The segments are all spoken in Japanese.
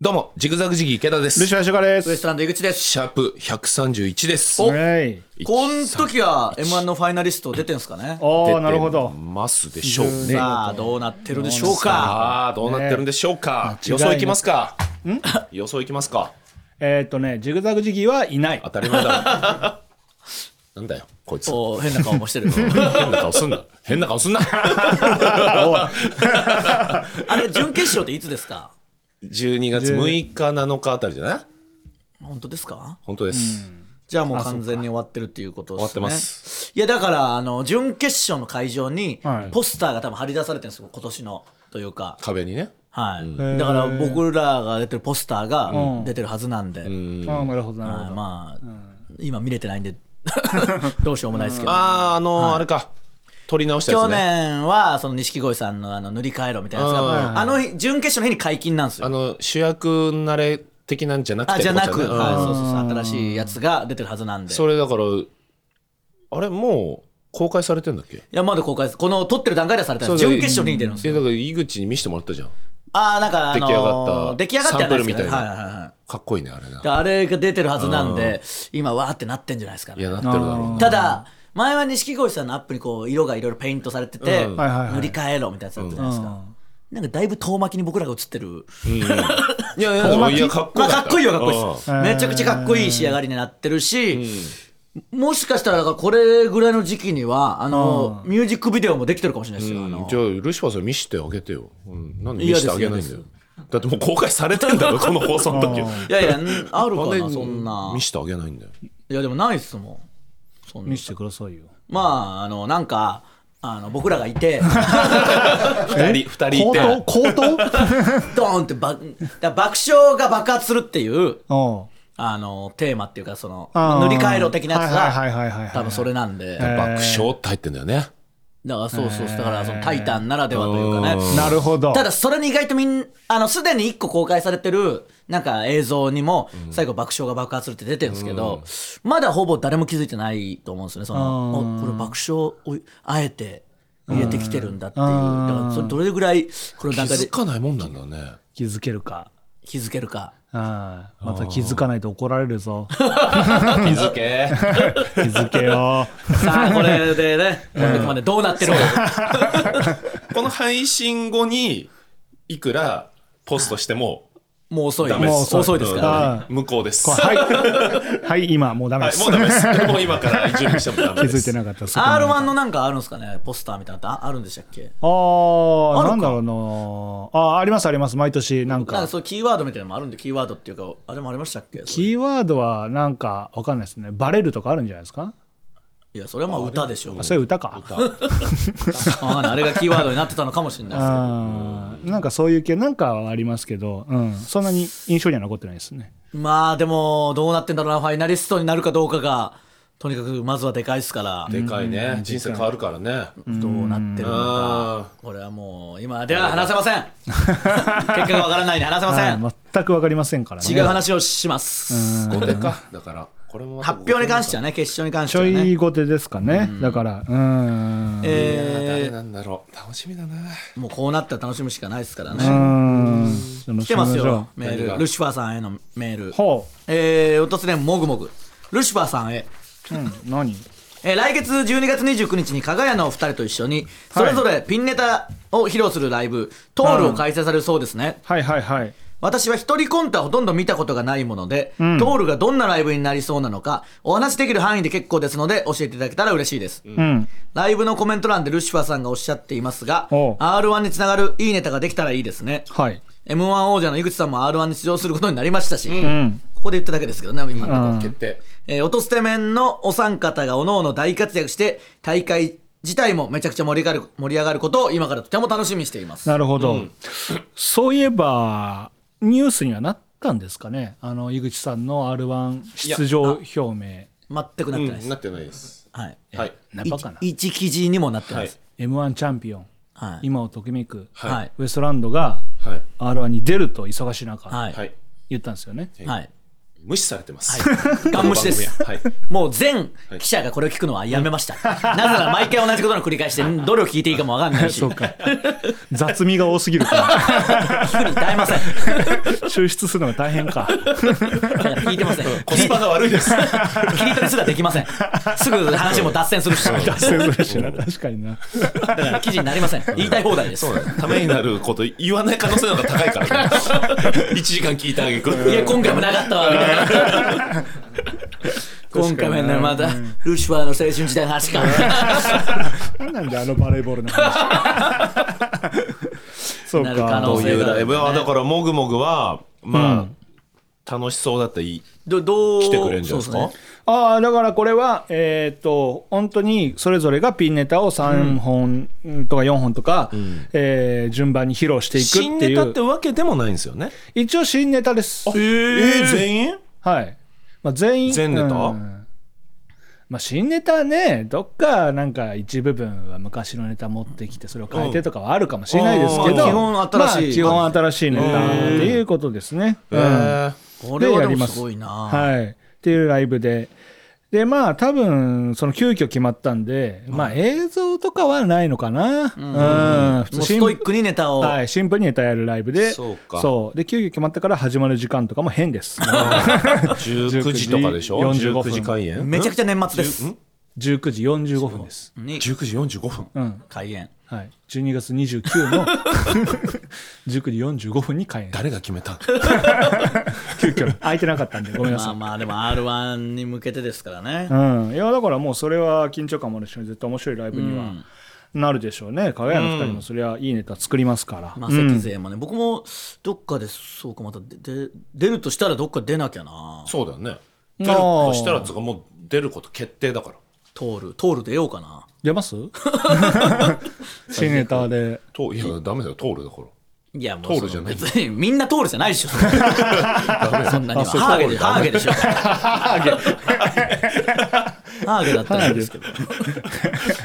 どうも、ジグザグジギー池田です。ルシファーシュガーです。ウエストランド井口です。シャープ131です。おはい。この時は M1 のファイナリスト出てんすかね？おー、なるほど。ますでしょうね。さあ、どうなってるでしょうか？さあ、どうなってるんでしょうか？ね予想いきますか？予想いきますか？えーっとね、ジグザグジギーはいない当。たり前だろ。なんだよ、こいつ。お変な顔もしてる。変な顔すんな。変な顔すんな。あれ、準決勝っていつですか？12月6日、7日あたりじゃない？本当ですか？本当です。じゃあもう完全に終わってるっていうことですね。終わってます。いや、だから、あの、準決勝の会場にはい、ポスターが多分貼り出されてるんですよ、今年の。というか。壁にね。はい。ーだから、僕らが出てるポスターがうん出てるはずなんで。あーなるほど、なるはいほど。まあ、今見れてないんで、どうしようもないですけど。あー、あのー、あれか。撮り直したや去つね。年はその錦鯉さんのあの塗り替えろみたいなやつうん。があの日準決勝の日に解禁なんですよ。あの、主役慣れ的なんじゃなくてあじゃなく、ってことだね。はい、そうそうそう新しいやつが出てるはずなんで。いそれだから、あれもう公開されてんだっけ？やまだ公開ですこの撮ってる段階ではされてない。準決勝に出るんですよ。えだから井口に見せてもらったじゃん。ああなんかあのー出来上がった出来上がってはないですけどサンプルみたいな。はいはいはいかっこいいねあれなであれが出てるはずなんで今わーってなってんじゃないですかね。いやなってるだろうな。ただ前は錦鯉さんのアップにこう色がいろいろペイントされてて、うん。はいはいはい。塗り替えろみたいなやつだったじゃないですか、うん。なんかだいぶ遠巻きに僕らが映ってる。いやいやいやかっこまあ、よかっこいいよ、かっこいいです。うん。めちゃくちゃかっこいい仕上がりになってるし、もしかしたら、だからこれぐらいの時期には、あの、ミュージックビデオもできてるかもしれないですよ。あのうんじゃあルシファーさん。見せてあげてよ、うん、なんで見せてあげないんだよ。だってもう公開されてんだろこの放送の時。いやいや、んあるかな、そんな。見。せてあげないんだよ。いや、でもないっすもん。そんな見。せてくださいよ。まあ、あの、なんか、あの、僕らがいて、二人二人いて。口頭？口頭？ドーンってば、だ爆笑が爆発するっていう、おうあの、テーマっていうか、その、あー。塗り替えろ的なやつはいはいはいはいはいが、多分それなんで。ー爆笑って入ってんだよねだからそうそう、だからそのタイタンならではというかね。なるほど。ただそれに意外とみんあのすでに1個公開されてるなんか映像にも最後爆笑が爆発するって出てるんですけど、まだほぼ誰も気づいてないと思うんですよね。そのこれ爆笑をあえて入れてきてるんだっていう。だうんからそれどれぐらいこの気段階でづかないもんなんだね。気づけるか。気づけるかああ、また気づかないと怒られるぞ。気づけ 気づけよ。さあこれでねこの時までどうなってるの？か この配信後にいくらポストしてももう遅い。もう遅いですからね。あ向こうです。はい。はい、今もうダメです。はいもうダメです。もう今から準備してもダメです。気づいてなかったです。R1 のなんかあるんですかね？ポスターみたいなああるんでしたっけ？ああ、あるか。なんだろうな。ああ、ありますあります。毎年なんなんかか。そうキーワードみたいなのもあるんでキーワードっていうかあれもありましたっけ？キーワードはなんかわかんないですね。バレるとかあるんじゃないですか？いやそれはまあ歌でしょ。うあ、それ歌か。ああれがキーワードになってたのかもしれないですけど。なんかそういう系なんかはありますけど、うん、そんなに印象には残ってないですね。まあでもどうなってんだろうなファイナリストになるかどうかがとにかくまずはでかいですから。でかいね。人生変わるからね。どうなってるのか。あこれはもう今では話せません。結果がわからないんで話せません。はい全くわかりませんからね。違う話をします。ー後手かだから発表に関してはね決勝に関しちょてはね。い後手ですかね。だから、うん。え誰なんだろう。楽しみだな。ーもうこうなったら楽しむしかないですからうねん。来てますよう。メール。ルシファーさんへのメール。ほえー、お突然もぐもぐ。ルシファーさんへ。う。うん、何？えー来月12月29日に加賀屋のお二人と一緒にそれぞれピンネタを披露するライブ、トールを開催されるそうですね、はいはいはい。私は一人コントはほとんど見たことがないもので、ん。トールがどんなライブになりそうなのかお話しできる範囲で結構ですので教えていただけたら嬉しいです、うん。ライブのコメント欄でルシファーさんがおっしゃっていますがおう。R1 につながるいいネタができたらいいですね。はい。m 1王者の井口さんも R1 に出場することになりましたし、うん。ここで言っただけですけどね今のところ。うん。決定。えー、音捨て面のお三方がおのおの大活躍して大会自体もめちゃくちゃ盛り上がる盛り上がることを今からとても楽しみにしています。なるほど。そういえば、ニュースにはなったんですかね？あの、井口さんの R1 出場表明。全くなってないです、なってないですはいはいなバカな？い一記事にもなってないです M1 チャンピオン。はい今をときめく。はいはいウエストランドがはい R1 に出ると忙しい中、はい、はい言ったんですよね。はい無視されてます。ガン無視ですははい。もう全記者がこれを聞くのはやめました。なぜなら毎回同じことの繰り返しで、どれを聞いていいかもわかんないし、雑味が多すぎるか聞くに耐えません。ら抽出するのが大変か聞いてません。コスパが悪いです。切り取りすらできません。すぐ話も脱線するし、だ脱線するしな確かになから記事になりません。言いたい放題です。ためになること言わない可能性の方が高いからね。1時間聞いてあげく。いや、今回もなかったわ、みたいな。今回もね、また、ルシファーの青春時代の話か。何 なんであのバレーボールの話。そ うなる可か。というライブはだからもぐもぐはまあ楽しそうだったらいいどどう来てくれるんじゃないですか？そうっねああだからこれはえっ、と本当にそれぞれがピンネタを3本とか4本とか、えー順番に披露していく新っていう。ネタってわけでもないんですよね。一応新ネタです。えー、全員？はい、まあ、全員全ネタ？うん。まあ、新ネタねどっかなんか一部分は昔のネタ持ってきてそれを変えてとかはあるかもしれないですけど、うん基本新しい。まあ基本新しいネタっていうことですね、えうん。ーこれはでもでやります。すごいな。はい、っていうライブで。でまあ多分その急遽決まったんで、まあ映像とかはないのかな、うん。普通シンもうストイックにネタを。はい、シンプルにネタやるライブで。そうか。そう。で急遽決まったから始まる時間とかも変です。19時とかでしょ？45分。19時開演？めちゃくちゃ年末です。19時45分です、に19時45分。うん。開演。はい、12月29の 19時45分に開演。誰が決めた 急遽。空いてなかったんで。ごめんなさい、まあまあ、でも R1 に向けてですからね。うん、いやだからもうそれは緊張感もあるし絶対面白いライブにはなるでしょうね。かがやの2人もそれはいいネタ作りますから、まあ、関勢もね、僕もどっかでそうかまたでで出るとしたらどっか出なきゃな。そうだよね。あ。出ーるとしたらつうかもう出ること決定だから通る通る出ようかな。出ます？新ネタで。といやダメだよ。通るだから。いやもう通るじゃ別にみんな通るじゃないでしょ。そんなにハーゲで通るハーゲでしょ。ハーゲ。だったらいいんですけど。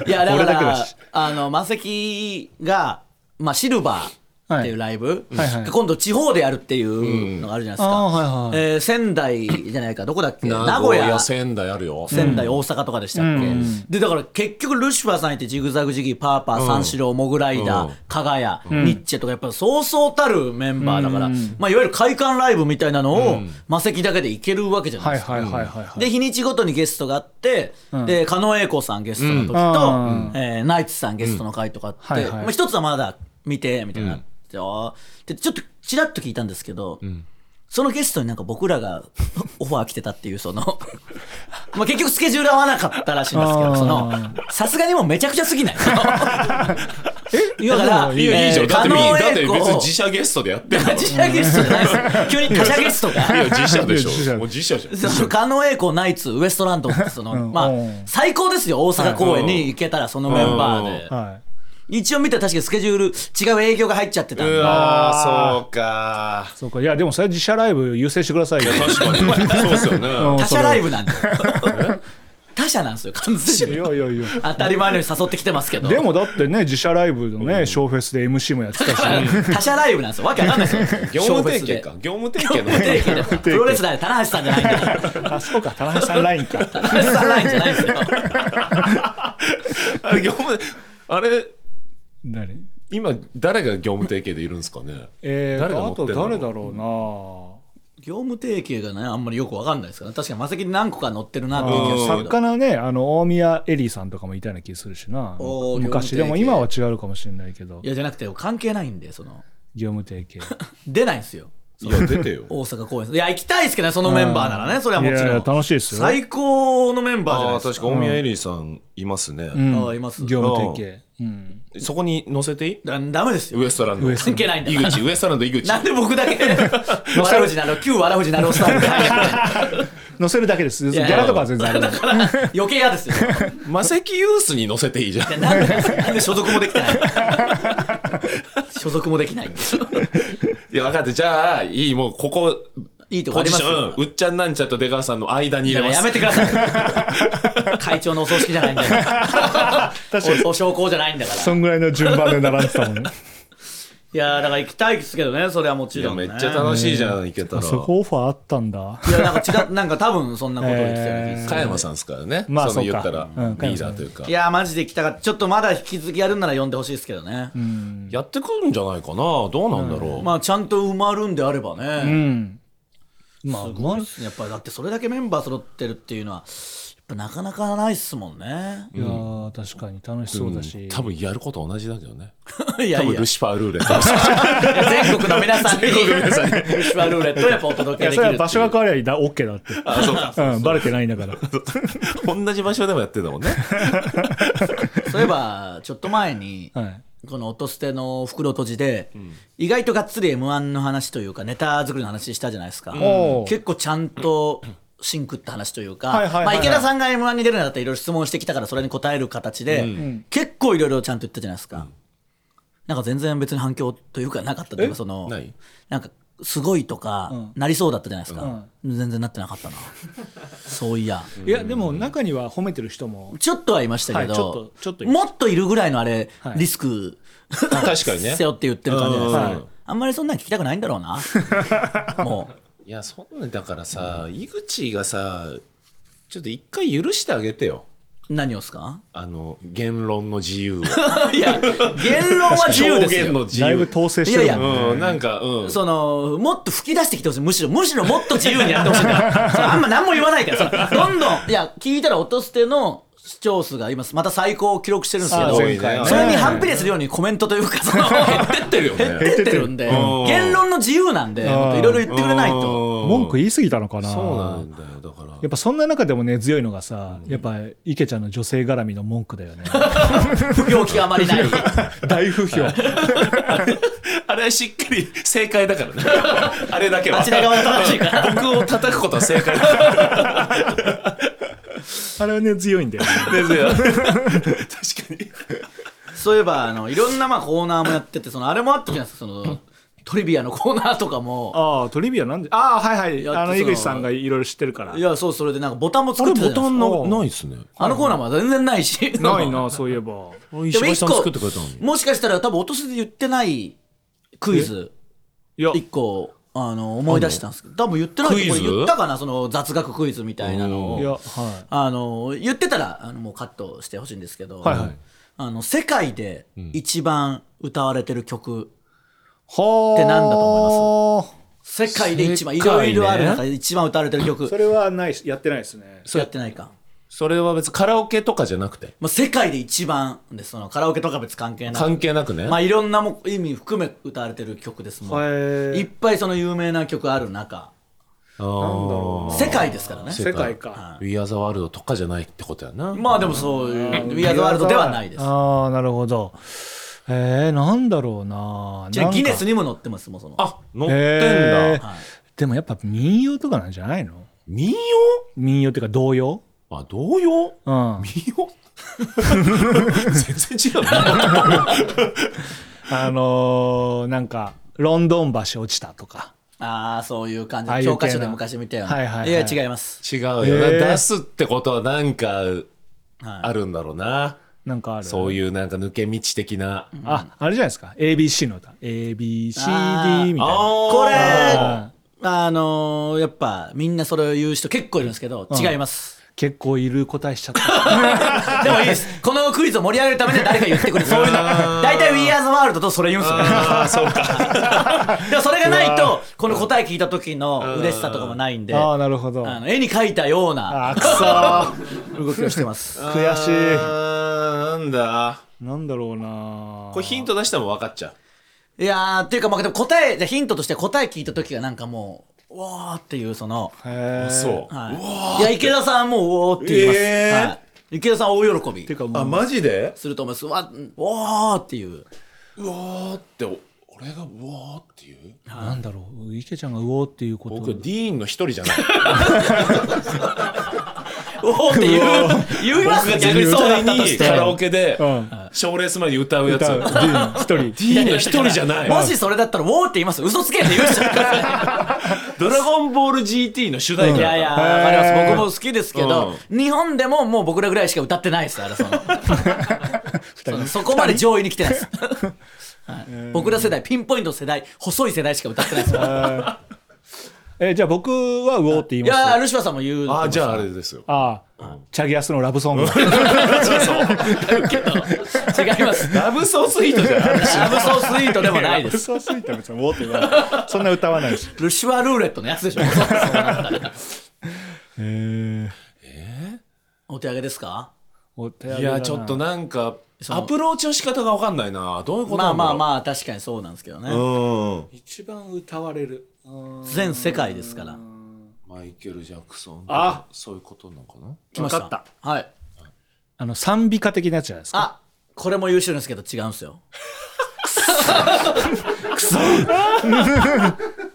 いやだ俺からあのマセキが、まあ、シルバーっていうライブ、はいはい今度地方でやるっていうのがあるじゃないですか、あーはいはいえー仙台じゃないか。どこだっけ？名名古屋。古屋。仙台あるよ。仙台、大阪とかでしたっけ、でだから結局ルシファーさんいてジグザグジギーパーパー、三四郎モグライダー、うん。加賀谷、ニッチェとかやっぱそうそうたるメンバーだから、まあ、いわゆる会館ライブみたいなのを魔石だけでいけるわけじゃないですか。はいはいはいはいはい。で日にちごとにゲストがあって、で狩野英孝さんゲストの時と、うん。えーナイツさんゲストの回とかあって、はいはい。まあ、一つはまだ見てみたいな、であー。でちょっとちらっと聞いたんですけど、そのゲストになんか僕らが オファー来てたっていうその まあ結局スケジュール合わなかったらしいんですけどそのさすがにもうめちゃくちゃすぎない。え？いだからいやいいじゃん。だってだって別に自社ゲストでやってんだから自社ゲストじゃないですよ急に他社ゲストが。いや自社でしいや自社ょ。もう自社じゃん。その狩野英孝ナイツウエストランドってその、ん。まあうん最高ですよ。大阪公演に行けたらそのメンバーで、は一応見たら確かにスケジュール違う営業が入っちゃってたんうでわーそうか。いそうか。いやでもそれは自社ライブ優先してくださいよ。確かに。そうですよね。うん他社ライブなんで他社なんですよ完全いにやいやいや。当たり前のように誘ってきてますけど。でもだってね自社ライブのねショーフェスで MC もやってたし。他社ライブなんですよ。わけわかんないですよ。業務提ショーフェスで。携か業務提業携の務提携。でプロレスラーで棚橋さんじゃないんだから。あそうか。田中さんラインか。棚橋さんラインじゃないですよ。あれ業務あれ何今誰が業務提携でいるんですかね？えー、誰あと誰だろうな。業務提携がねあんまりよくわかんないですから確かにマセキに何個か載ってるなっていう気がする作家のねあの大宮エリーさんとかもいたような気するしな。昔でも今は違うかもしれないけど。いやじゃなくて関係ないんでその。業務提携。出ないんですよ。いや出てよ。大阪公演。いや行きたいですけどねそのメンバーならねそれはもちろん。いやいや楽しいですよ。最高のメンバーじゃないああですか。確か大宮エリーさんいますね、うん。ああいます。業務提携うん。そこに載せていい？だダメですよ。ウエストランド。ウエスト関係ないんだ井口ウエストランド井口。なんで僕だけ？わらふじなる旧わらふじなるおスタイルで載せるだけです。ギやいやャラとかは全然あるだから余計嫌ですよ。マセキユースに載せていいじゃん。いやなんでなんで所属もできてない 所属もできないんですよ。いや分かってじゃあいいもうここいいとこありますポジションようっちゃんなんちゃんと出川さんの間にいや入れます。やめてください。会長のお葬式じゃないんだから。確かに。おお焼香じゃないんだから。そんぐらいの順番で並んでたもんね。いやーだから行きたいですけどねそれはもちろん、めっちゃ楽しいじゃん行けたら。そこオファーあったんだ。いやなんか違うなんか多分そんなことを言ってたような気がする。加山さんですからね。まあその言ったそうんらリーダーというか。いやーマジで行きたかった。ちょっとまだ引き続きやるんなら呼んでほしいですけどね、やってくるんじゃないかな。どうなんだろう。まあちゃんと埋まるんであればね、うんまあすごいっすね。やっぱりだってそれだけメンバー揃ってるっていうのはやっぱなかなかないっすもんね。いやー確かに楽しそうだし、多分やること同じだけどね。いやいや。多分ルシファールーレット全国の皆さんに。ルシファールーレットをやっぱお届けできるそれは場所が変わりゃいいだ OK だって。あそうか。うん、バレてないんだから。同じ場所でもやってんだもんね。そういえばちょっと前に、はいこの音捨ての袋閉じで、意外とがっつり m 1の話というかネタ作りの話したじゃないですか、結構ちゃんとシンクった話というか、まあ、池田さんが m 1に出るんだったらいろいろ質問してきたからそれに答える形で、結構いろいろちゃんと言ったじゃないですか、なんか全然別に反響というかなかったというかそのない？なんかすごいとか、なりそうだったじゃないですか、全然なってなかったな。そういや。いやでも中には褒めてる人も。ちょっとはいましたけど、もっといるぐらいのあれ、はい。リスク 確かにね。背負って言ってる感じじゃないですか、うん。あんまりそんなん聞きたくないんだろうな。もいやそんなだからさ井口がさちょっと一回許してあげてよ。う何をですか？あの言論の自由を。いや言論は自由ですよ。表現の自だいぶ由統制してるいやいもんねうんなんかうん。そのもっと吹き出してきてほしい。むしろむしろもっと自由にやってほしいんだよそのあんま何も言わないから。どんどんいや聞いたら音捨ての視聴数が今また最高を記録してるんですけあどね。それに反比例するようにコメントというかその減減ってるよね。ってってるんで。うん。言論の自由なんでいろいろ言ってくれないと。文句言い過ぎたのかな。そうなんだよ。だから。やっぱそんな中でもね強いのがさやっぱ池ちゃんの女性絡みの文句だよね。不評極まりない。大不評。あれはしっかり正解だからね。あれだけは。あちら側が正しいから僕を叩くことは正解だからあれはね強いんだよね。ですよ確かに。そういえばあのいろんなまあコーナーもやっててそのあれもあったじゃないですかそのトリビアのコーナーとかも。ああトリビアなんでああはいはい。やあの井口さんがいろいろ知ってるから。いやそうそれでなんかボタンも作ってたじゃボタないですか。ンのないっすね。あのコーナーも全然ないし。ないなそういえば。石橋さん作ってくれたのに。もしかしたら多分落とせで言ってないクイズ。いや。一個あの思い出したんですけど。多分言ってないクイズ？これ言ったかな？その雑学クイズみたいなのを。いやはい。あの言ってたらあのもうカットしてほしいんですけど、はいはい。あの世界で一番歌われてる曲、はあ。ってなんだと思世界で一番、い世界ね。ろいろある中で一番歌われてる曲。それはないやってないですね。やってないかそれは別にカラオケとかじゃなくて？もう世界で一番でそのカラオケとか別に関係ない関係なくね。まあいろんなも意味含め歌われてる曲ですもん、へいっぱいその有名な曲ある中。あー。世界ですからね。世界。か。We Are the World とかじゃないってことやな。まあでもそういう「We Are the World」ではないです。ああなるほど。えー、なんだろうな。じゃあギネスににも載ってますもんその。あ乗ってんへーだでもやっぱ民謡とかなんじゃないの？民謡？民謡っていうか童謡？あ童謡うん。民謡 全然違うな。あのー、なんかロンドン橋落ちたとか。ああそういう感じ。教科書で昔見たような。はいはいはい。や違います。違うよ。な、へー出すってことはなんかはい。あるんだろうな、なんかある？そういうなんか抜け道的な、ああれじゃないですか。ABC の歌。ABCD みたいな。これああのーやっぱみんなそれを言う人結構いるんですけど違います結構いる答えしちゃった。でもいいです。このクイズを盛り上げるためには誰か言ってくれそういうの。大体 We Are the World とそれ言うんですよ。ああそうか。でもそれがないとこの答え聞いた時の嬉しさとかもないんであああなるほど。の絵に描いたようなあくそー。動きをしてます。悔しい。なんだ？なんだろうなこれヒント出しても分かっちゃう。いやーっていうかまあでも答えじゃあヒントとして答え聞いた時がなんかもううわーっていうそのへえそう。はい、いや池田さんもうおーって言います、えー。はい、池田さん大喜び。ていうかもう。あマジで？すると思います。わおーっていう。うわーってお俺がうわーっていう？なんだろう。池ちゃんがうおーっていうこと。僕ディーンの一人じゃない おーって言う 言いますか逆にそうだったとして。カラオケでうん賞レース前に歌う。やつディーン一人。ディーンの一人じゃない。もしそれだったら「ウォー」って言います嘘つけって言うじゃん。ドラゴンボール GT の主題歌いやいやわかります。僕も好きですけど、日本でももう僕らぐらいしか歌ってないですあれその。人そそこまで上位に来てないです、はい。僕ら世代ピンポイントの世代細い世代しか歌ってないですえーじゃあ僕はウオーって言い。いますやールシファーさんも言うあじゃああれですよ。ああ、チャギアスのラブソング。違います。ラブソースイートじゃない。ラブソースイートでもないです。そうすぎた別にウォーって言わないそんな歌わないし。ルシファールーレットのやつでしょ。そうなったらえお手上げですか？お手上いげだな。やちょっとなんかアプローチの仕方が分かんないな。どういうことまあなんだろう。まあまあ確かにそうなんですけどね、うん。一番歌われる。全世界ですから。マイケル・ジャクソンあ。そういうことなのかな？来ました。はい。あの、賛美歌的なやつじゃないですか？あこれも優秀ですけど違うんですよ。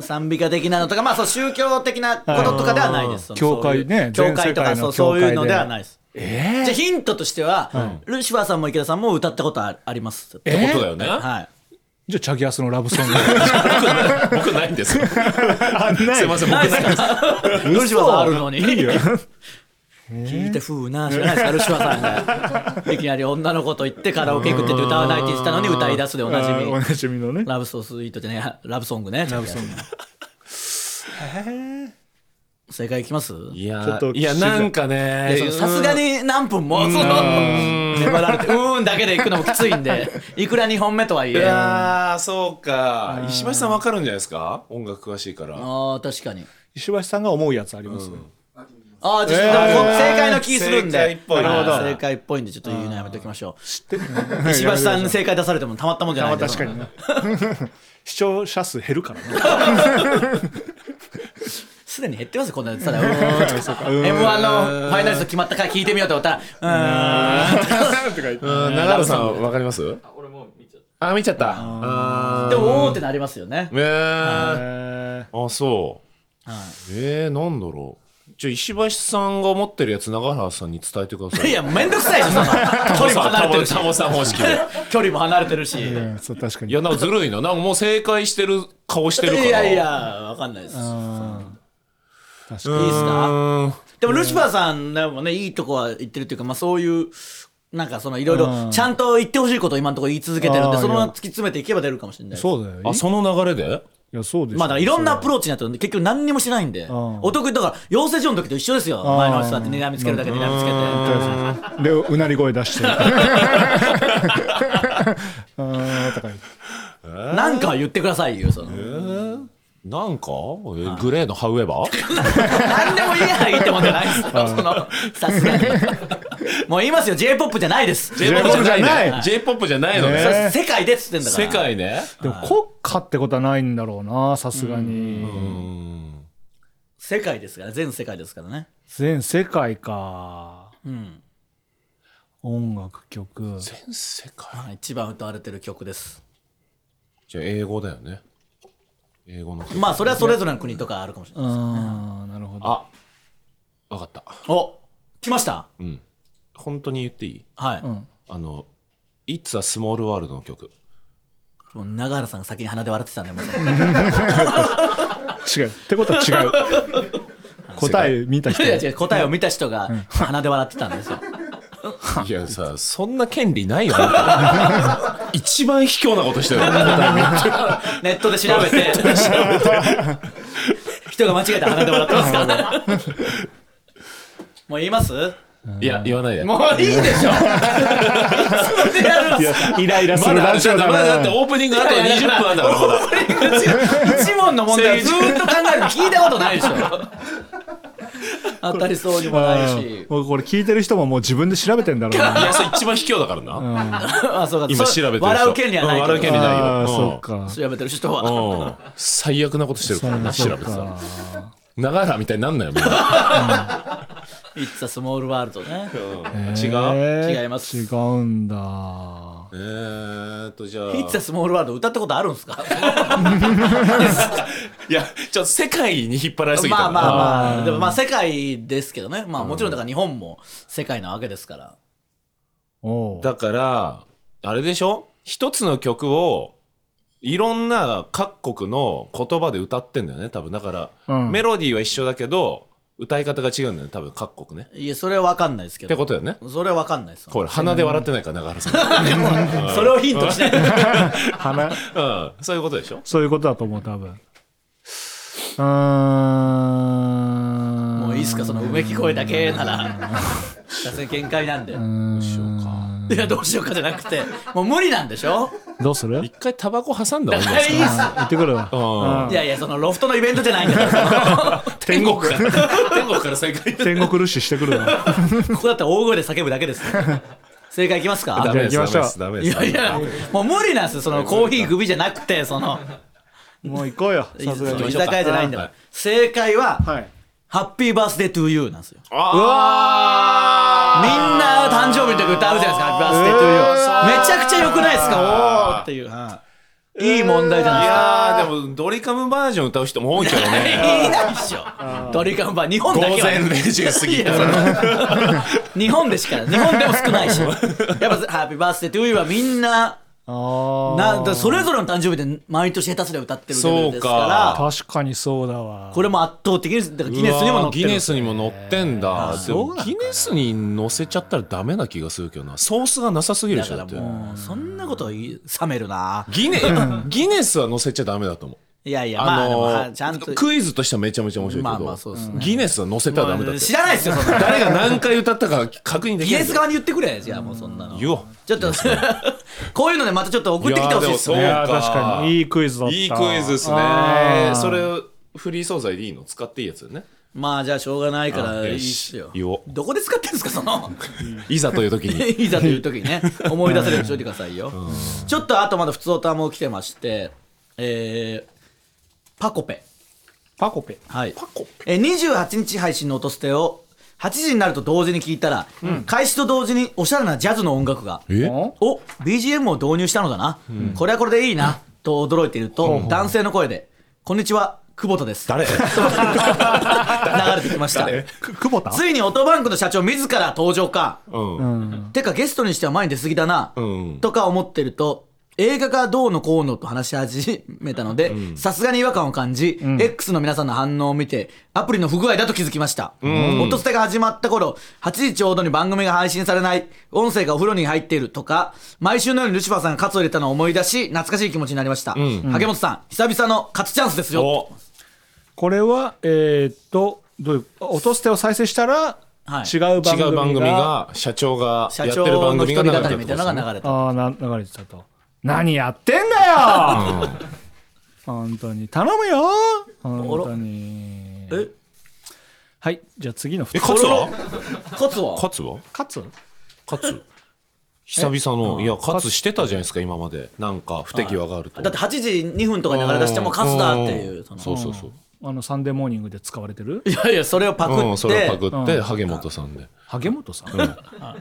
賛美歌的なのとかまあそう宗教的なこととかではないです。教会ね教会とか全世界のそうそういうのではないですえじゃあヒントとしては、ルシファーさんも池田さんも歌ったことああります？ってことだよね。はい。じゃあチャギアスのラブソング。僕ないんです。よあ、ない。すいません僕ないです。ルシファーさんあるのに。聞いてふうな知らないですかルシファーさんが。いきなり女の子と言ってカラオケ行くって歌わないって言ってたのに歌い出すでおなじみ。あおなじみのね。ラブソースイートじゃねえラブソングねラブソング正解いきます？いやちょっといやなんかねいやそのさすがに何分もその粘られて うーんだけで行くのもきついんでいくら2本目とはいいえ。あやーそうか。石橋さん分かるんじゃないですか？音楽詳しいから。ー確かに。石橋さんが思うやつあります？ああじゃあ、えーでも正解の気するんで。正解っぽい。るほど。正解っぽいんでちょっと言うのやめておきましょ知ってるう 石橋さん正解出されてもたまったもんじゃないんで。確かにね。視聴者数減るからね。すでに減ってますよこんなただうーん。M1 のファイナリスト決まったから聞いてみようと思ったらうーん。とか言ってうん。長野さん分かります？俺も見ちゃった。あ見ちゃった。あでもおーってなりますよね。えー。えあそう。はえー、なんだろう。じゃあ石橋さんが持ってるやつ長原さんに伝えてください。いいやめんどくさいでしょその 距離も離れてるし。タモさん方式で。距離も離れてるし。ーそう確かに。いやなんかずるいな。なんかもう正解してる顔してるから。いやいやわかんないです。いいっすか？うんでもルシファーさんでもねいいとこは言ってるっていうかまあそういうなんかそのいろいろちゃんと言ってほしいことを今のところ言い続けてるんでそのまま突き詰めていけば出るかもしれないそうだよ。あその流れで？いや、そうですよ。まあだからいろんなアプローチになってるんで結局何にもしないんで。ん。お得意だから養成所の時と一緒ですよ。前の人だって睨みつけるだけで睨みつけて。で、うなり声出して。なんかは言ってくださいよそのなんか？えグレーの？ハウエバー何でも言えばいいってもんじゃないですよ。そのさすがに。もう言いますよ。J−POP じゃないです。J-POP じゃなはい。い J-POP じゃないのね。世界でっつってんだから。世界ね。でも国家ってことはないんだろうな、さすがに。うん。世界ですから全世界ですからね。全世界か。うん。音楽、曲。全世界？はい一番歌われてる曲です。じゃあ英語だよね英語の曲まあそれはそれぞれの国とかあるかもしれうない。ん、なるほど。あわかった。お来ました？うん。本当に言っていい？はい、ん。あの「It's a Small World」の曲。もう永原さんが先に鼻で笑ってたんでもう。違う。ってことは違う。答え見た人。い。や違う答えを見た人が鼻で笑ってたんですよいや さそんな権利ないよね。一番卑怯なことしてる。ネットで調べて。人が間違えて鼻で笑ってますからね。もう言います？いや言わないで。もういいでしょ。イライラすまだるラジオだまだだってな。オープニングあと20分あんだからまだ。一問の問題をずーっと考えるの聞いたことないでしょ 当たりそうにもないし。もうこれ聞いてる人ももう自分で調べてんだろういな。やそれ一番卑怯だからな、あそうか。今そ調べてる人。笑う権利はないけど。うん笑う権利ないよ。そっか。調べてる人は。うん。最悪なことしてるからな調べてさか。長原みたいになんなよみんな。It's a small world ね。違うえー。違います。違うんだ。えーっとじゃあ。It's a small world 歌ったことあるんですか？いやちょっと世界に引っ張られすぎたまあまあまあでもまあ世界ですけどね。まあもちろんだから日本も世界なわけですから。だからあれでしょ？一つの曲をいろんな各国の言葉で歌ってんだよね多分。だから、うん。メロディーは一緒だけど歌い方が違うんだよね多分各国ね。いやそれは分かんないですけってどことだよね。それは分かんないです。これ鼻で笑ってないから永原さん。それをヒントしない。鼻？うん。そういうことでしょ？そういうことだと思う多分。うーん。もういいっすかそのうめき声だけなら。さすがに限界なんで。どうしようかいやどうしようかじゃなくて もう無理なんでしょ？どうする？一回タバコ挟んだ方がいいんじゃないいいっす行ってくるわ。うん。いやいやそのロフトのイベントじゃないんだから。天国。から天国から正解。天国ルッシュしてくるわ。ここだったら大声で叫ぶだけです正解いきますか？ダメですダメですいやいやもう無理なんですよ。そのコーヒー首じゃなくてその。もう行こうよさすがに。居酒屋じゃないんだから。はい。正解ははいハッピーバースデートゥーユーなんですよ。あみんな誕生日の時歌うじゃないですか、ハッピーバースデートゥーユー。めちゃくちゃ良くないですか、おーっていう。はい。いい問題じゃないいですか。やーでもドリカムバージョン歌う人も多いけど いねないっしょ。ドリカムバー、日本午だけは前0時過ぎいやその日本でしか、日本でも少ないし。やっぱ、ハッピーバースデートゥーユーはみんな、あなだからそれぞれの誕生日で毎年下手すりゃ歌ってるレベルですかあ確かにそうだわ。ら、これも圧倒的に、だからギネスにも載ってる。ギネスにも載ってんだ。でもそうなんだギネスに載せちゃったらダメな気がするけどな。ソースがなさすぎるだからでしょだってそんなこと言い冷めるな。ギネギネスは載せちゃダメだと思ういやいや、まあでもは、ちゃんと。クイズとしてはめちゃめちゃ面白いけど、まあまあそうですね。ギネスは載せたらダメだって。知らないですよ、そんな。誰が何回歌ったか確認できない。ギネス側に言ってくれじゃあもうそんなの。言おう。ちょっと こういうのでまたちょっと送ってきてほしいですいいねや確かに。いいクイズだった。いいクイズですね。それフリー素材でいいの使っていいやつね。まあじゃあしょうがないからいいっすよ。言おう。どこで使ってんですかその？いざという時に。いざという時にね。思い出せるようにしといてくださいよ。ちょっとあとまだ普通オタも来てましてえーパコペ。パコペ？はい。パコえー28日配信の音捨てを8時になると同時に聞いたら、開始と同時におしゃれなジャズの音楽がえ？おお BGM を導入したのだな、これはこれでいいなと驚いていると、男性の声で「こんにちは久保田です」誰？流れてきました。久保田？ついにオトバンクの社長自ら登場か、うん。うん。てかゲストにしては前に出過ぎだな、うん。とか思ってると映画がどうのこうのと話し始めたのでさすがに違和感を感じ、X の皆さんの反応を見てアプリの不具合だと気づきました、音捨てが始まった頃8時ちょうどに番組が配信されない音声がお風呂に入っているとか毎週のようにルシファーさんがカツを入れたのを思い出し懐かしい気持ちになりました、萩本さん久々のカツチャンスですよ。お。これはえーっとどういう音捨てを再生したらはい。違う番組が違う番組が社長が社やってる長の番組が流れてたいなのが流れたああな流れてたと何やってんだよ！本当に頼むよ！本当に。え？はいじゃあ次のえ2カツは？カツは？カツは？カツ？カツ？久々のいやカツしてたじゃないですか今まで。なんか不手際があると。だって8時2分とかに流れ出してもカツだっていうそうそうそう。あのサンデーモーニングで使われてる？いやいやそれをパクって、うんそれをパクってうん萩本さんで。萩本さん、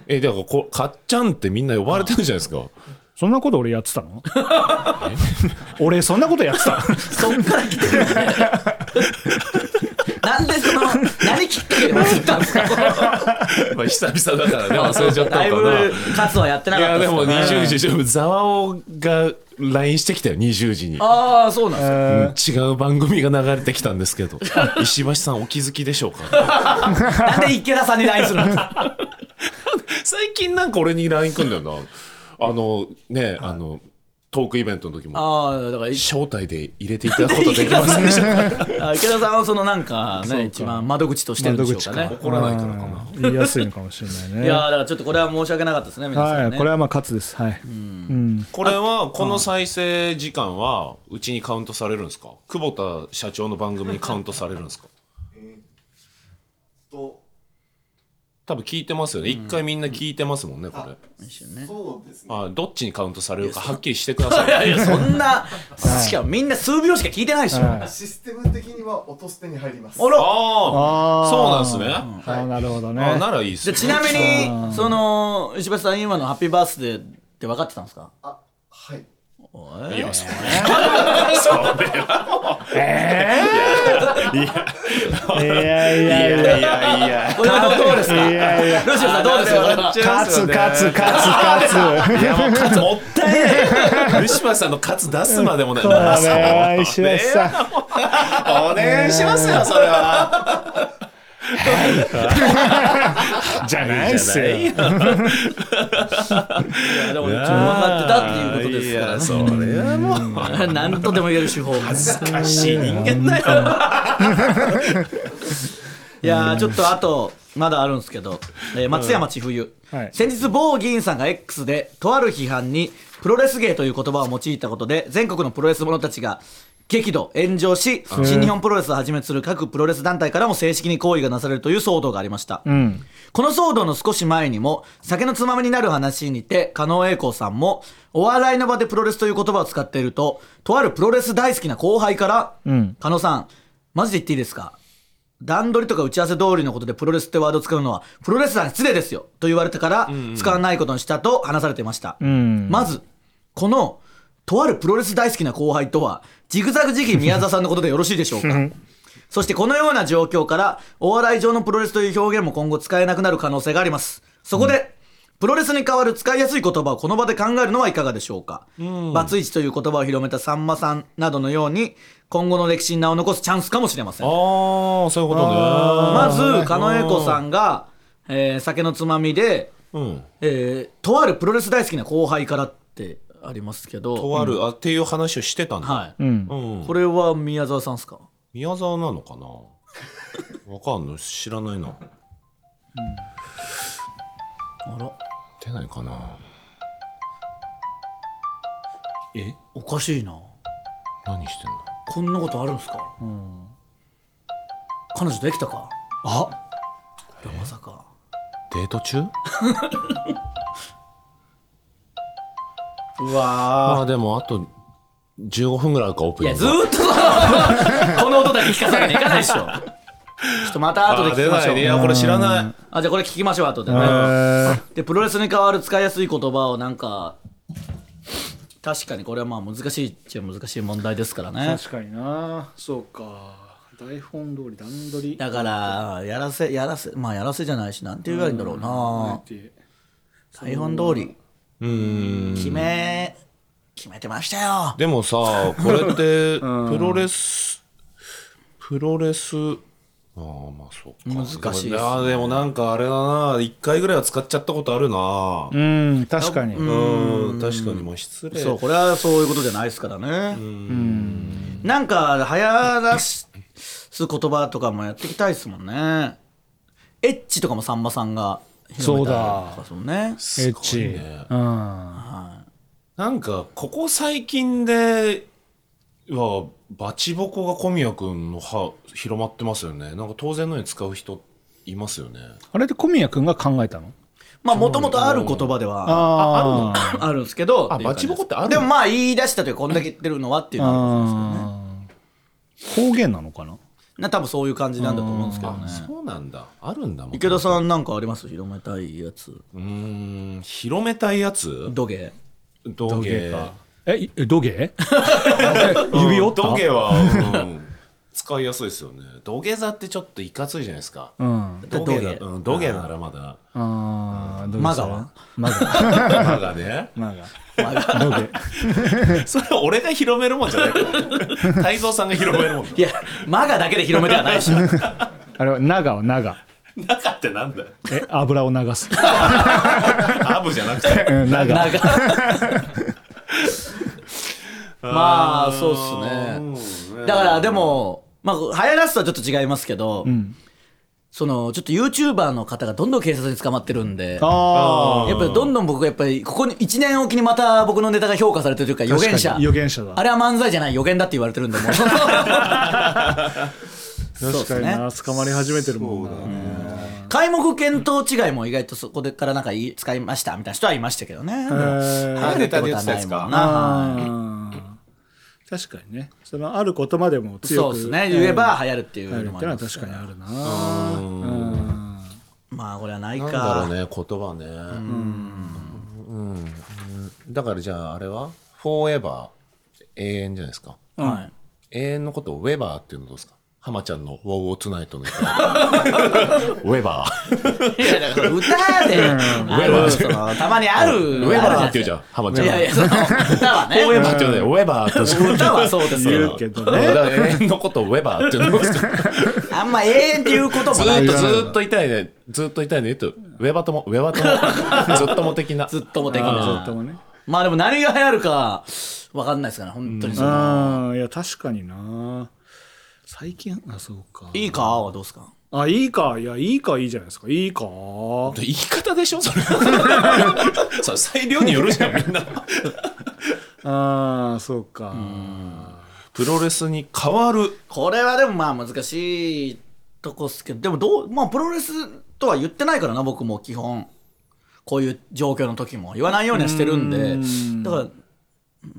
えだからこかっちゃんってみんな呼ばれてるじゃないですかそんなこと俺やってたの？俺そんなことやってた？そっから来てる なんでその何きっかけでったんですかまあ久々だからね忘れちゃっただいのかな。ぶカツはやってないかったやでもですからね20時ちょっとざわおが LINE してきたよ20時に。ああそうなんですか、えうん違う番組が流れてきたんですけど。石橋さんお気づきでしょうか？なんで池田さんに LINE するんですか最近なんか俺に LINE 来んだよなあ。のねあのトークイベントの時もああだから招待で入れていただくことできませんでした池田さんはそのなんかね一番窓口としてるんでしょうかね。怒らないからかなー言いやすいのかもしれないね。いやーだからちょっとこれは申し訳なかったですね皆さんね、はいこれはまあカツです。はい。うん。これはこの再生時間はうちにカウントされるんですか？久保田社長の番組にカウントされるんですかと多分聞いてますよね。一回みんな聞いてますもんねこれ。一瞬ね。そうですね。あどっちにカウントされるかはっきりしてください。や いいやそんなしかもみんな数秒しか聞いてないでしょ、はい。システム的には音捨てに入ります。あら。ああそうなんですね。あーなるほどね。あならいいっすよでちなみにその石橋さん今の「ハッピーバースデー」って分かってたんですか？あはい。い。やそれいや。いやいやいや。いやこれはどうですか？いやいや。ロシアさんどうですか？これはカツカツカツカツいやもうカツもったいない。ルシファーさんのカツ出すまでもない。これは石橋さ。ん お願いしますよそれは じゃないっすよ。いやでも分かってたっていうことですからそれはもう。とでも言える手法難しい人間だよ。いやーちょっとあとまだあるんですけど、えー松山千冬、はい。先日某議員さんが X でとある批判にプロレス芸という言葉を用いたことで全国のプロレス者たちが激怒炎上し新日本プロレスをはじめとする各プロレス団体からも正式に行為がなされるという騒動がありました、うん。この騒動の少し前にも酒のつまみになる話にて加納栄光さんもお笑いの場でプロレスという言葉を使っているととあるプロレス大好きな後輩から「ん。加納さんマジで言っていいですか？段取りとか打ち合わせ通りのことでプロレスってワードを使うのはプロレスラーに失礼ですよと言われてから使わないことにしたと話されていました、ん。まずこのとあるプロレス大好きな後輩とはジグザグ時期宮沢さんのことでよろしいでしょうか？そしてこのような状況からお笑い上のプロレスという表現も今後使えなくなる可能性があります。そこで、プロレスに代わる使いやすい言葉をこの場で考えるのはいかがでしょうか、バツイチという言葉を広めたさんまさんなどのように今後の歴史に名を残すチャンスかもしれません。ああそういうことね。まず狩野英孝さんが、えー酒のつまみで、うん。えーとあるプロレス大好きな後輩からってありますけど。とある、あっていう話をしてたんだ、はい、うん。うん、これは宮沢さんですか？宮沢なのかな？わかんない。知らないな。あら。出ないかな。え？おかしいな。何してんの？こんなことあるんすか、彼女できたか？あ。いやまさか。デート中？うわまあでもあと15分ぐらいあるかオープいニングやずーっとその この音だけ聞かさなきゃいかないでしょ。ちょっとまた後で聞きましょう。ないね。いやこれ知らない。あじゃあこれ聞きましょう後でね、えー。でプロレスに代わる使いやすい言葉をなんか確かにこれはまあ難しいっちゃ難しい問題ですからね。確かにな。そうか。台本通り段取り。だからやらせやらせまあやらせじゃないしなんて言えばいいんだろうな。台本通りうーん。決め決めてましたよ。でもさ これってプロレスプロレスああまあそうか。難しいですね。でもなんかあれだな。一回ぐらいは使っちゃったことあるな。うん確かに。うん確かに。もう失礼。そうこれはそういうことじゃないですからね。なんか流行らす言葉とかもやっていきたいですもんね。エッチとかもさんまさんが広めたりとかですもんね。エッチ。ね。うん。なんかここ最近ではバチボコが小宮君の歯広まってますよね。なんか当然のように使う人いますよね。あれって小宮君が考えたの？まあもともとある言葉ではあああるんですけど。あバチボコってあるの？でもまあ言い出したというかこんだけ言ってるのはっていうのはあるんですけどね。方言なのかな？な多分そういう感じなんだと思うんですけどね。そうなんだ。あるんだもん池田さんなんかあります？広めたいやつ。うーん。広めたいやつ？土下。土下。か。え土下？指折った？土下は、うん使いやすいですよね。土下座ってちょっといかついじゃないですか。うん。土下だ土下うん土下ならまだ。ああマガは？マガまだね。マガ土下。それは俺が広めるもんじゃない。か ら太蔵さんが広めるもんだ。いやマガだけで広めてはないでし。ょ あれは長は長。中ってなんだよ。え油を流す。アブじゃなくて。うん長。長。まあそうっすね。だからでもまあ流行らすとはちょっと違いますけど、そのちょっと YouTuber の方がどんどん警察に捕まってるんであやっぱりどんどん僕がやっぱりここに1年おきにまた僕のネタが評価されてるというか予言者。予言者だ。あれは漫才じゃない予言だって言われてるんでもう。そ う確かにですね。な捕まり始めてるもんな。開目見当違いも意外とそこでからなんかいい使いましたみたいな人はいましたけどね。へー流行るってことはないもんな。はい。あー確かにね。そのある言葉でも強くそうですね。言えば流行るっていうのもあり確かにあるな。うん。まあこれはないなんだろうか。ね言葉ね。うん。だからじゃああれは？フォーエバー永遠じゃないですか。はい。永遠のことをウェバーっていうのどうですか？浜ちゃんの「ウォーウォートゥナイト」の言い方ウェバー。いやだから歌で。あるそのたまにある。ウェバーって言うじゃん浜ちゃん。いやいやその歌はね。ウェバー。って言うねウェバーって。言う歌はそうです言うけど。ねだから永遠のことをウェバーって言うんですかあんんま永遠っていうことずもない。ーっとずーっと痛いね。ずーっと痛いね。とウェバ友ウェバ友 ずっとも的な。ずっとも的ずなっともね。まあでも何が流行るか分かんないですから本当にその、ああいや確かにな最近あそうか。いいか？はどうですか？あいいか？いやいいかいいじゃないですか。いいか？言い方でしょ？それ。それ裁量によるじゃんみんな。ああそうか。プロレスに変わる。これはでもまあ難しいとこっすけどでもどうまあプロレスとは言ってないからな僕も基本。こういう状況の時も。言わないようにはしてるんで。だから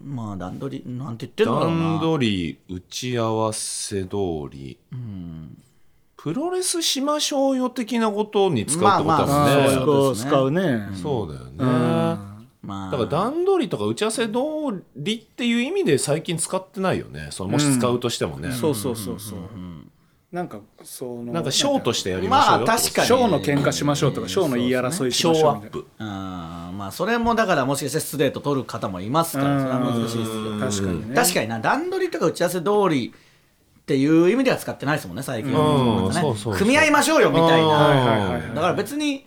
まあ段取りなんて言ってるんだろう段な取り打ち合わせ通り、プロレスしましょうよ的なことに使うってことだもんね、まあまあそうですね。使うね。そうだよね、まあ。だから段取りとか打ち合わせ通りっていう意味で最近使ってないよね。そのもし使うとしてもね、そうそうそうそうなんかそのなんかショーとしてやりましょうよ。まあ確かに。ショーの喧嘩しましょうとかショーの言い争いしショましょうみたいーアップうんまあそれもだからもしかしてストレート取る方もいますからそれは難しいですけどな確かにね。確かにな。段取りとか打ち合わせ通りっていう意味では使ってないですもんね最近。は、うん。なんかね。そうそうそう。組み合いましょうよみたいうんな、はいはいはい。だから別に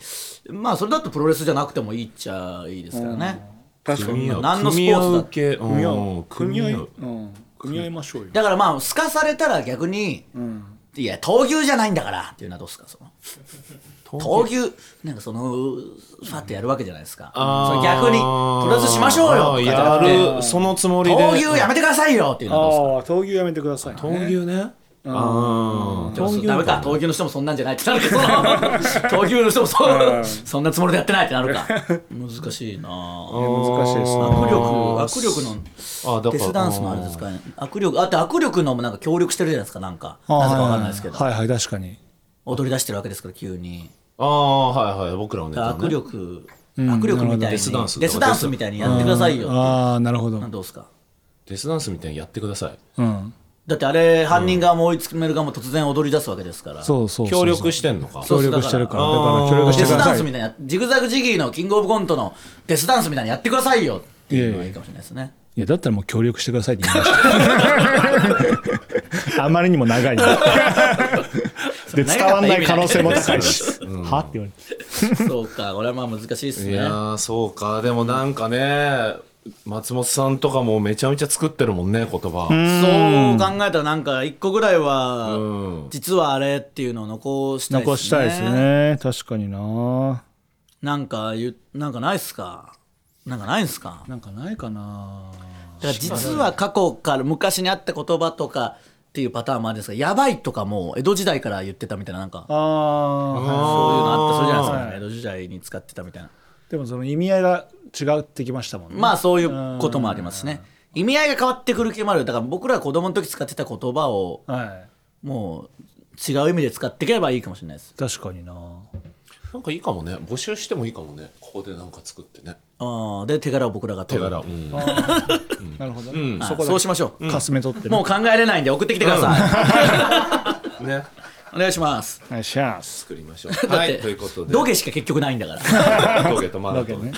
まあそれだとプロレスじゃなくてもいいっちゃいいですからね、確かに。組み合う。何のスポーツだ組み合う系。組み合う。ん。う組み合い組み合ううん。組み合いましょうよ。だからまあすかされたら逆に、いや闘牛じゃないんだからっていうのはどうですかその。闘牛？なんかそのファってやるわけじゃないですか。それ逆にプロレスしましょうよやるそのつもりで。闘牛やめてくださいよっていうのはどうですか。ああ闘牛やめてくださいね。闘牛ねあでもダメか。闘牛の人もそんなんじゃないってなるけど 闘牛の人もそう。そんなつもりでやってないってなるか。難しいなぁ。難しいですね。握力握力のデスダンスもあれですかね。握力あと握力のもなんか協力してるじゃないですかなんか。なぜかわかんないですけど。はいはい確かに。踊り出してるわけですから急に。ああはいはい僕らのネタ、ね、握力握力みたいにデスダンスデスダンスみたいにやってくださいよああなるほど。どうですか？デスダンスみたいにやってください。うんだってあれ犯人側も追い詰める側も突然踊り出すわけですから。そうそうそう協力してんのか。そう協力してるからだだから協力してデスください。ダンスみたいなジグザグジギーのキングオブコントのデスダンスみたいにやってくださいよっていうのがいいかもしれないですね。いやだったらもう協力してくださいって言いました。あまりにも長い で伝わんない可能性も高いし。はって言われて。そうかこれはまあ難しいですね。いやーそうか。でもなんかね松本さんとかもめちゃめちゃ作ってるもんね言葉。そう考えたらなんか一個ぐらいはうん。実はあれっていうのを残したいですね。残したいですね。確かにな。なんか言うなんかないっすか？なんかないんすか？なんかないかな。だから実は過去から昔にあった言葉とかっていうパターンもあるんですがやばいとかも江戸時代から言ってたみたいななんかああそういうのあったそうじゃないですか、はい江戸時代に使ってたみたいなでもその意味合いが違ってきましたもんね。まあそういうこともありますね。意味合いが変わってくる気もある。だから僕らが子供の時使ってた言葉をはもう違う意味で使っていけばいいかもしれないです。い確かにな。なんかいいかもね。募集してもいいかもね。ここでなんか作ってね。あーで手柄を僕らが取る。手柄。うん。なるほどん。ねはいそうしましょう、かすめ取ってね。もう考えれないんで送ってきてください、ねお願いします。お願いします。作りましょう。だってはいということで。土下しか結局ないんだから。峠とマラトンね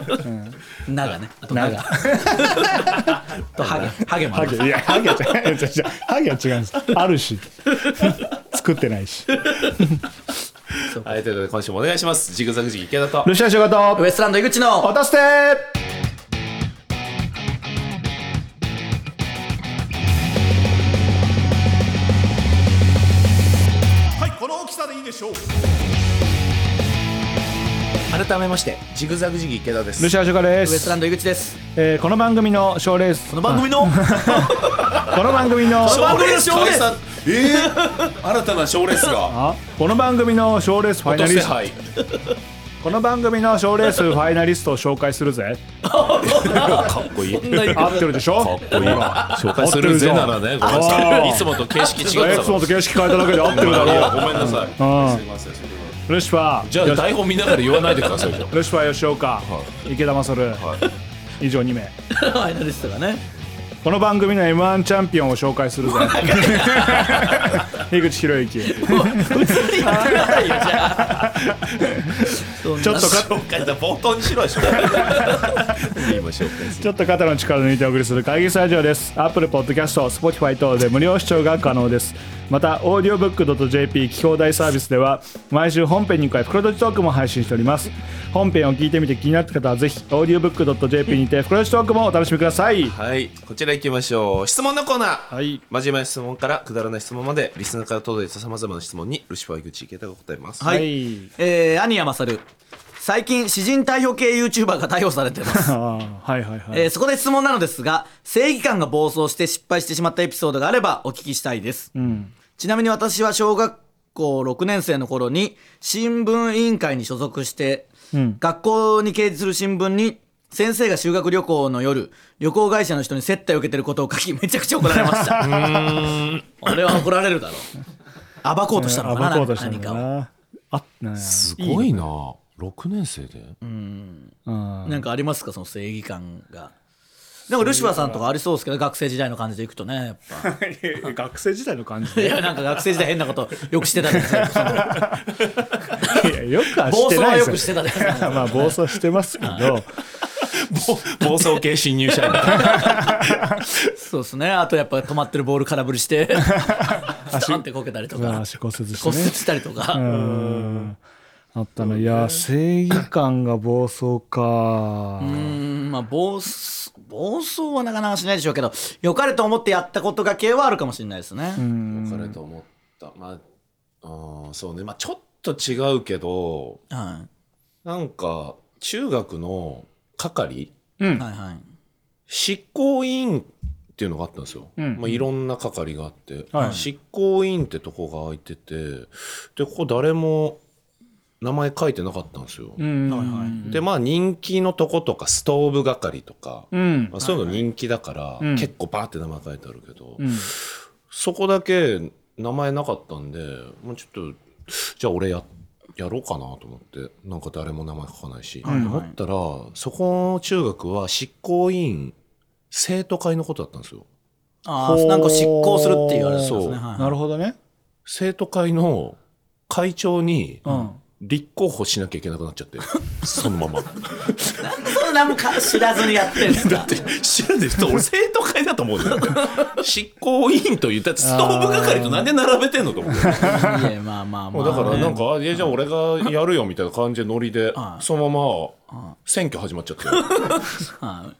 「な」がね。あと「な」長。がと「ハゲ」ハゲもある。ハゲ。いやハゲは違う違う違うハゲは違うんです。あるし。作ってないし。はいということで今週もお願いします。ジグザグジギ池田と。ルシア仕事ウエストランド井口の。落として改めましてジグザグジギ池田です。ルシア仕事でウエストすランド井口です。えーこの番組の賞レースこの番組の？この番組の番組の賞レースえー、新たな賞レースが。あこの番組の賞レースファイナリスト。はいこの番組の賞レースファイナリストを紹介するぜ。かっこいい。合ってるでしょ？かっこいい。紹介するぜならねごめんなさあー。いいつもと形式違ってたいつもと形式変えただけで合ってるだいやろごめんなさい。んすいませんルシファーじゃあ台本見ながら言わないでくださいよ。ルシファー吉岡、池田勝、以上2名。ファイナリストがねこの番組の m 1チャンピオンを紹介するぜ樋口ちょっとか紹介だ冒頭にしろよ ちょっと肩の力を抜いてお送りする会議スタジオです。Apple Podcast、Spotify 等で無料視聴が可能です。また、audiobook.jp 聞き放題サービスでは、毎週本編に加え、袋とじトークも配信しております。本編を聞いてみて気になった方は、ぜひ、audiobook.jp にて、袋とじトークもお楽しみください。はいこちら行きましょう。質問のコーナー。はい。真面目な質問からくだらない質問までリスナーから届いたさまざまな質問にルシファー井口池田が答えます。はい、はい。えー、兄や勝最近詩人逮捕系 YouTuber が逮捕されています。はいはいはい。えーそこで質問なのですが正義感が暴走して失敗してしまったエピソードがあればお聞きしたいです、ちなみに私は小学校6年生の頃に新聞委員会に所属して、学校に掲示する新聞に先生が修学旅行の夜旅行会社の人に接待を受けてることを書き めちゃくちゃ怒られました。あれは怒られるだろう。暴こうとしたのかな暴こうとしたの何かを。すごいな。6年生で？うん。なんかありますかその正義感が。なんかルシファーさんとかありそうですけど学生時代の感じでいくとねやっぱ。学生時代の感じいで。やなんか学生時代変なことよくしてたじゃないです。かそのいやよくはしてなはいよ。くしです。よ。まあ暴走してますけど。暴走系新入社員そうですね。あとやっぱ止まってるボール空振りして スタンってこけたりとか。足骨折して骨折ね。したりとか、うん。あったのいや正義感が暴走か。うーん。まあ暴走暴走はなかなかしないでしょうけど良かれと思ってやったことが系はあるかもしれないですね、良かれと思った。まああーそうね。まあちょっと違うけどはい。なんか中学の係？うん。はいはい。執行委員っていうのがあったんですよ、うん。まあ、いろんな係があって、はい。執行委員ってとこが空いてて。でここ誰も名前書いてなかったんですよ、うん。はいはい。でまあ人気のとことかストーブ係とか、うん。まあ、そういうの人気だから、うん。結構バーって名前書いてあるけど、うん。そこだけ名前なかったんでもうちょっとじゃあ俺ややろうかなと思ってなんか誰も名前書かないし、と思ったらそこの中学は執行委員生徒会のことだったんですよ。ああなんか執行するって言われてますそう。ねはい。なるほどね。生徒会の会長にうん。立候補しなきゃいけなくなっちゃって そのままそんなも知らずにやってるんですか 知らんで俺生徒会だと思うのよ。執行委員と言ったってストーブ係となんで並べてんのと思っていやまあまあまあ、だからなんか、あいやじゃあ俺がやるよみたいな感じでノリで、そのまま選挙始まっちゃって。はい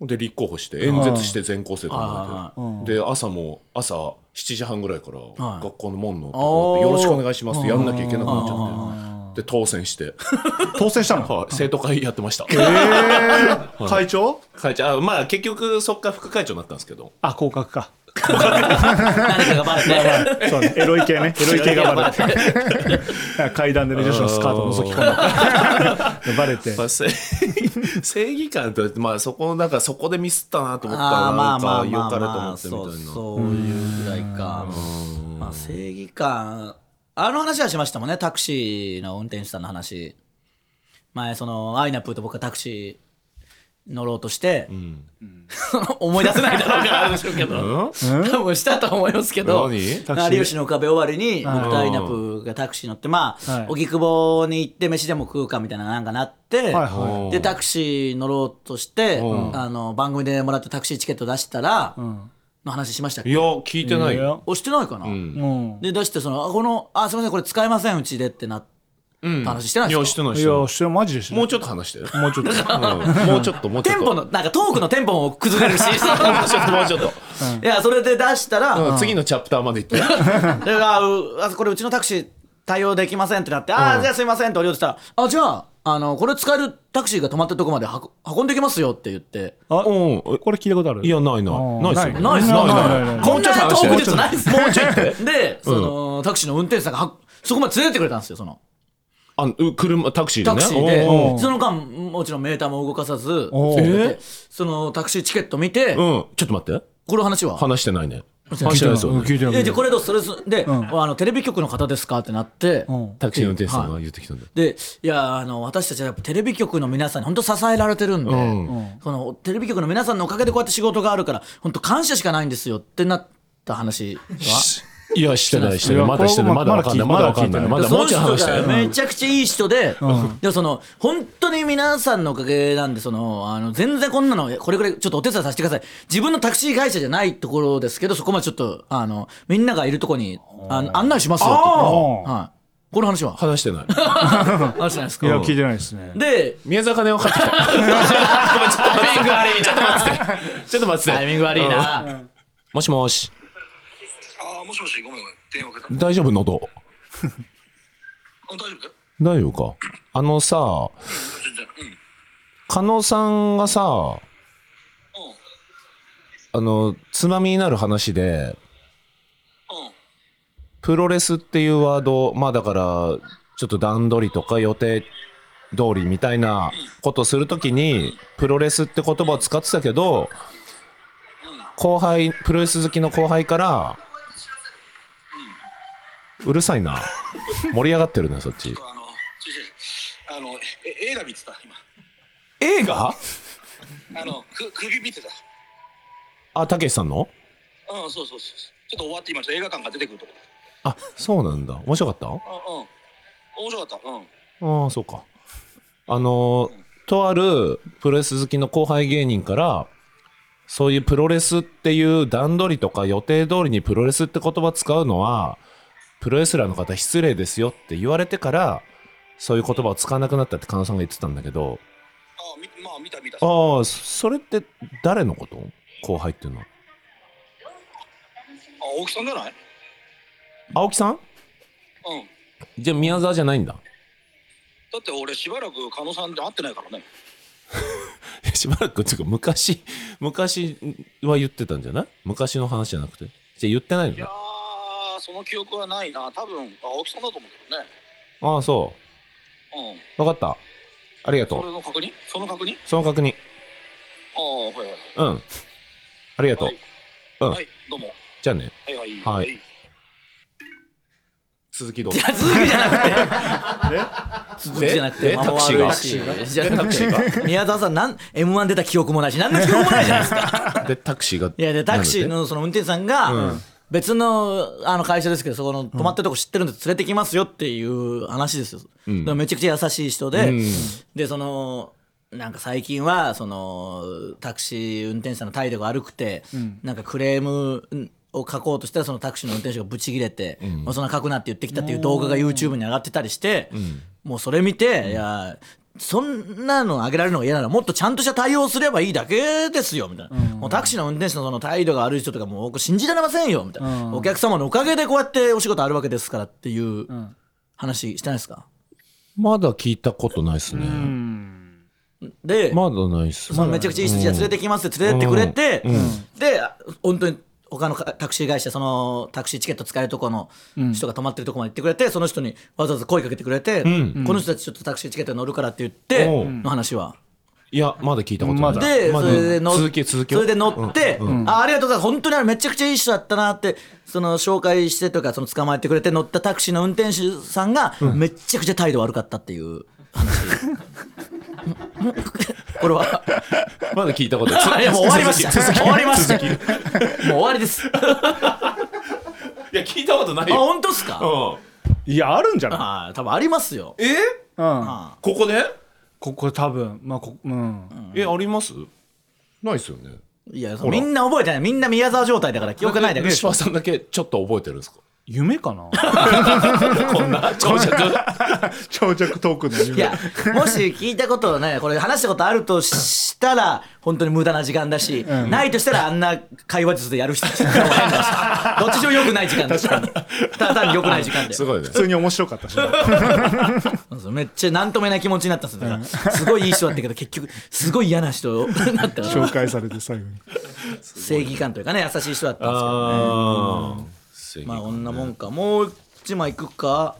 で立候補して演説して全校生徒はの前でで朝も朝7時半ぐらいからはい学校の門のところでよろしくお願いしますってやんなきゃいけなくなっちゃってで当選して。当選したの？はい。生徒会やってました。会長？会長。あまあ結局そっから副会長になったんですけど。あ降格か。何かがバレて。そうね。エロい系ね。エロい系がバレて。階段でね女子のスカート覗き込んでバレて。まあ、せ正義感とまあそこなんかそこでミスったなと思ったあらあまあか良まあまあかれと思ってみたいな。そういうぐらいか。まあ正義感あの話はしましたもんね。タクシーの運転手さんの話。前そのアイナプーと僕がタクシー乗ろうとして、思い出せないだろうからあるでしょうけど、多分したと思いますけど。何？タクシー？有吉の壁終わりに僕とアイナプーがタクシー乗ってまあ、はい。荻窪に行って飯でも食うかみたいななんかなって、はいはでタクシー乗ろうとして、ん。あの番組でもらったタクシーチケット出したら、んの話しましたっけ？いや聞いてないよ。押してないかな、うん。うん。で出してそのあこのあすみませんこれ使えませんうちでってなった話してないいですか、やしてないしてないいやしてるマジでしてるもうちょっと話してよもうちょっと。うん。もうちょっともうちょっと。テンポのなんかトークのテンポも崩れるし。もうちょっともうちょっと。いやそれで出したら、うん。次のチャプターまで行って。であうあこれうちのタクシー対応できませんってなって、ああじゃあすいませんって俺言ってたらあじゃああのこれ使えるタクシーが止まってるとこまで運運んできますよって言って。あう。んこれ聞いたことある？いやないない。ーないっすよ。ないっすないなないないないこんなトーク術ない？っすもうちょいって でその、タクシーの運転手さんがはそこまで連れてってくれたんですよその。あう車タクシーでね？タクシーで。その間もちろんメーターも動かさずそのタクシーチケット見て、うん。ちょっと待って。この話は？話してないね聞話してないです。よね聞いてないででこれとそれぞれで、あのテレビ局の方ですか？ってなって、うん。タクシーの運転手さんが言ってきたんだでいやあの私たちはやっぱテレビ局の皆さんに本当支えられてるんで、うん。このテレビ局の皆さんのおかげでこうやって仕事があるから本当感謝しかないんですよってなった話は？いやしてないしてない。まだしてない。まだわかんない。ままだだわかんない。まだもうちょい話したよめちゃくちゃいい人で、でもその本当に皆さんのおかげなんでそのあの全然こんなのこれくらいちょっとお手伝いさせてください。自分のタクシー会社じゃないところですけどそこまでちょっとあのみんながいるところにあの案内しますよ。って言ってはい、この話は？話してない。話じゃないですか？いや聞いてないですね。で宮坂電話かかってきたタイミング悪いちょっと待って。ちょっと待って。タイミング悪いな、もしもしもしもし、ごめんごめん。電話かけた。大丈夫？喉 あ大丈夫？だよ。大丈夫か？あのさ全然。うん。加納さんがさうん。あのつまみになる話でうん。プロレスっていうワードまあだからちょっと段取りとか予定通りみたいなことするときにプロレスって言葉を使ってたけど後輩プロレス好きの後輩からうるさいな盛り上がってるねそっちあの、あの、え映画見てた、今。映画？あの、く首見てた。あたけしさんの？うん、そうそうそう。ちょっと終わって今、ちょっと映画館が出てくるとこあそうなんだ面白かった？ろ。うんうん。面白かった。うん。ああそうかあのとあるプロレス好きの後輩芸人からそういうプロレスっていう段取りとか予定通りにプロレスって言葉使うのはプロレスラーの方失礼ですよって言われてからそういう言葉を使わなくなったって加納さんが言ってたんだけど。あみまあ、見た見た。ああそれって誰のこと？後輩っていうのは。あ、大木さんじゃない？青木さん？うん。じゃあ宮沢じゃないんだ。だって俺しばらく加納さんで会ってないからね。しばらくっていうか昔昔は言ってたんじゃない？昔の話じゃなくて。じゃあ言ってないの？ねー、その記憶はないな。多分、あ大木さんだと思うけどね。ああそう。ん。う分かった。ありがとそうれの確認？その確認？その確認。ああ、はいはい。うん。ありがとう、はい。うん。はい、どうも。じゃあね。はいはい。はい。続きどう？ぞいや続きじゃなくて。続きじゃなくて。タクシーが？タクシーて 宮沢さんなん m 1出た記憶もないし何の記憶もないじゃないですか。でタクシーが？いやでタクシーのその運転手さんが、別のあの会社ですけどそこの泊まってるとこ知ってるんで連れてきますよっていう話ですよ、だからめちゃくちゃ優しい人で、うん。でそのなんか最近はそのタクシー運転手さんの態度が悪くて、なんかクレームを書こうとしたらそのタクシーの運転手がブチギレて、まあ、そんな書くなって言ってきたっていう動画が YouTube に上がってたりして、もうそれ見て、いやそんなの上げられるのが嫌ならもっとちゃんとした対応すればいいだけですよみたいな、もうタクシーの運転手のその態度が悪い人とかもう僕信じられませんよみたいな、お客様のおかげでこうやってお仕事あるわけですからっていう話してないですか？まだ聞いたことないっすね、で、まだないっすそのめちゃくちゃいい人じゃあ連れてきますって連れてってくれて、で本当に他のかタクシー会社そのタクシーチケット使えるとこの人が泊まってるとこまで行ってくれてその人にわざわざ声かけてくれて、この人たちちょっとタクシーチケット乗るからって言っての話は。いやまだ聞いたことない。で、それで乗っ続き続きをそれで乗って、あありがとうございます。本当にあれめちゃくちゃいい人だったなってその紹介してとかその捕まえてくれて乗ったタクシーの運転手さんがめちゃくちゃ態度悪かったっていう話、これは。まだ聞いたことない。いやもう終わりました。終わりました。もう終わりです。あいや聞いたことないよ。本当ですか？うん。いやあるんじゃない？あ多分ありますよ。え？うん。あここで？ここ多分まあこうん。えあります？ないっすよね。いやみんな覚えてない。みんな宮沢状態だから記憶ないだけ石破さんだけちょっと覚えてるんですか？夢かな？こんな長尺。長尺トークの夢。いやもし聞いたことをねこれ話したことあるとしたら本当に無駄な時間だし、ないとしたらあんな会話術でやる人たち どっちにも良くない時間ですただ単に良くない時間ですごいね。普通に面白かったしめっちゃ何ともない気持ちになったんですよ。だからすごいいい人だったけど結局すごい嫌な人になった紹介されて最後に。正義感というかね優しい人だったんですけどああまあこんなもんか。もう一枚いくか。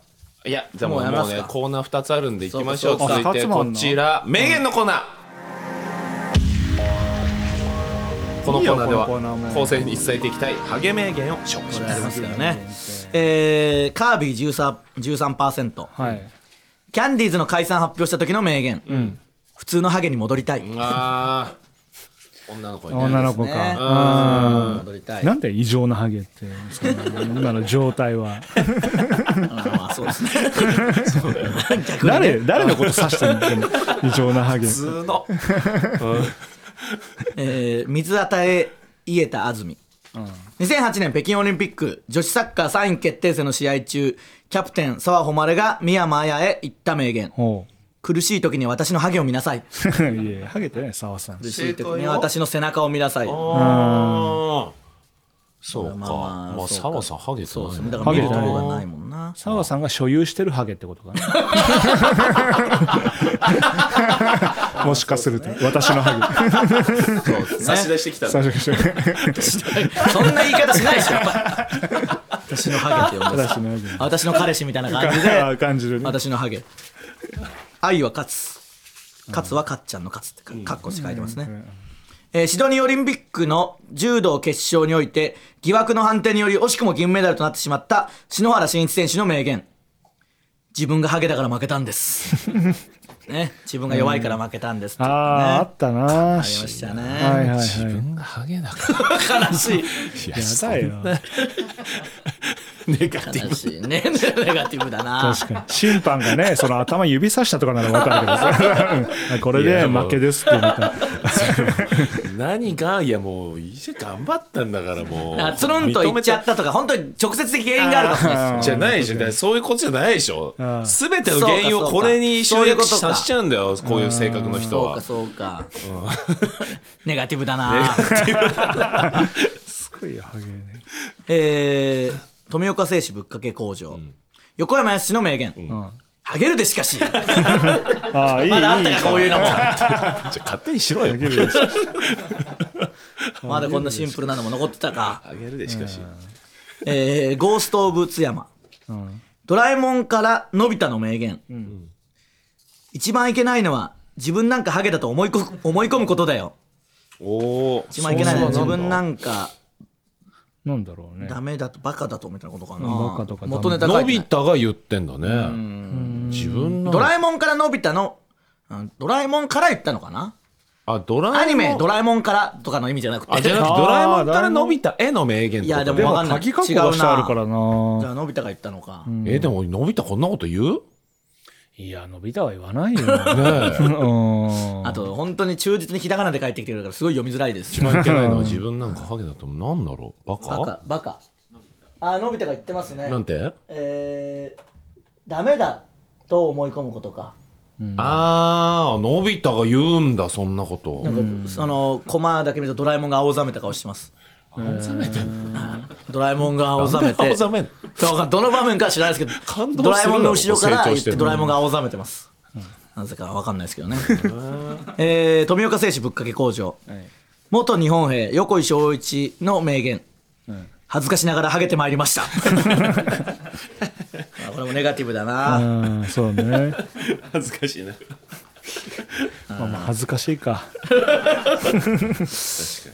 いやじゃあもうもうもうねコーナー2つあるんでいきましょう。そうそう続いてこあ二つもあんの？ちら。名言のコーナー。このコーナーでいいよこのコーナーはも。後世に伝えていきたいハゲ名言を紹介しれありますすからねえー、カービィ 13%, 13%はい。キャンディーズの解散発表した時の名言、普通のハゲに戻りたい、あ女の子にね。女の子か、ねあ戻りたい。ーなんで異常なハゲって今の状態はまあそうですね誰誰のこと指してんの？この異常なハゲ。普通の。えー水与え家田安住2008年北京オリンピック。女子サッカー3位決定戦の試合中キャプテン澤穂希が宮間綾へ言った名言。ほ苦しい時には私のハゲを見なさい。う いやいやハゲてない澤さん。苦しい時には？私の背中を見なさい。そうか。まあまあまあそうか。澤さんハゲてそうですないねだから見るとハゲてないこがないもんな。澤さんが所有してるハゲってことかな。もしかすると私のハ差し出してきたゲ最初からそんな言い方しないでしょ 私のハゲって呼んで私のハゲ。私の彼氏みたいな感じで。あ感じるね。私のハゲ愛は勝つ。勝つはかっちゃんの勝つってかかっこして書いてますね、えーシドニーオリンピックの柔道決勝において疑惑の判定により惜しくも銀メダルとなってしまった篠原慎一選手の名言。自分がハゲだから負けたんです。ね。自分が弱いから負けたんですってあああったな。あありましたね。はいはいはい。自分がハゲだから。悲しい。いややだよネガティ悲しいね。ネガティブだな。確かに。審判がねその頭指さしたとかなら分かるけどこれで負けですってみたいなブ何がいやもういいじゃん頑張ったんだからもう。あつるんと言っちゃったとか本当に直接的原因があるかもしれないじゃないでしょそういうことじゃないでしょ。ああ全ての原因をこれに集約させちゃうんだよこういう性格の人は。そうかそうか、ネガティブだな、すごいよハゲね。えー富岡製紙ぶっかけ工場、横山やすしの名言、ハゲるでしかし。ああいいいいまだあったかこういうのも。じゃあ勝手にしろよ。まだこんなシンプルなのも残ってたか、あげるでしかし。えーゴースト・オブ・津山、ドラえもんからのび太の名言、一番いけないのは自分なんかハゲだと思いこ思い込むことだよ。おお一番いけないのは自分なんかなんだろうね。ダメだとバカだとみたいなことかな、うん。バカとかダメ元ネタ書のいてない。び太が言ってんだね。自分の。ドラえもんからのび太の、うんドラえもんから言ったのかな？あドラえもん。アニメドラえもんからとかの意味じゃなくて。あじゃなくてドラえもんからのび太への名言いやでもでもわかんない。鍵括弧がしてあるからじな。ゃあのび太が言ったのか、えでものび太こんなこと言う？いやのび太は言わないよ。あと本当に忠実にひらがなで書いてきてるからすごい読みづらいです。一番いけないのは自分なんかハゲだとなんだろう？バカ？バカバカ。あのび太が言ってますね。なんて？えー、ダメだと思い込むことか。ああのび太が言うんだそんなこと。なんか、そのコマだけ見るとドラえもんが青ざめた顔してます青ざめてドラえもんが青ざめて。青ざめんそうかどの場面か知らないですけど感動するドラえもんの後ろから言ってドラえもんが青ざめてます、なぜかわかんないですけどね。えー、富岡製紙ぶっかけ工場、元日本兵横井正一の名言、恥ずかしながらハゲてまいりました。あこれもネガティブだな、うんそうね。恥ずかしいな まあまあ恥ずかしいか。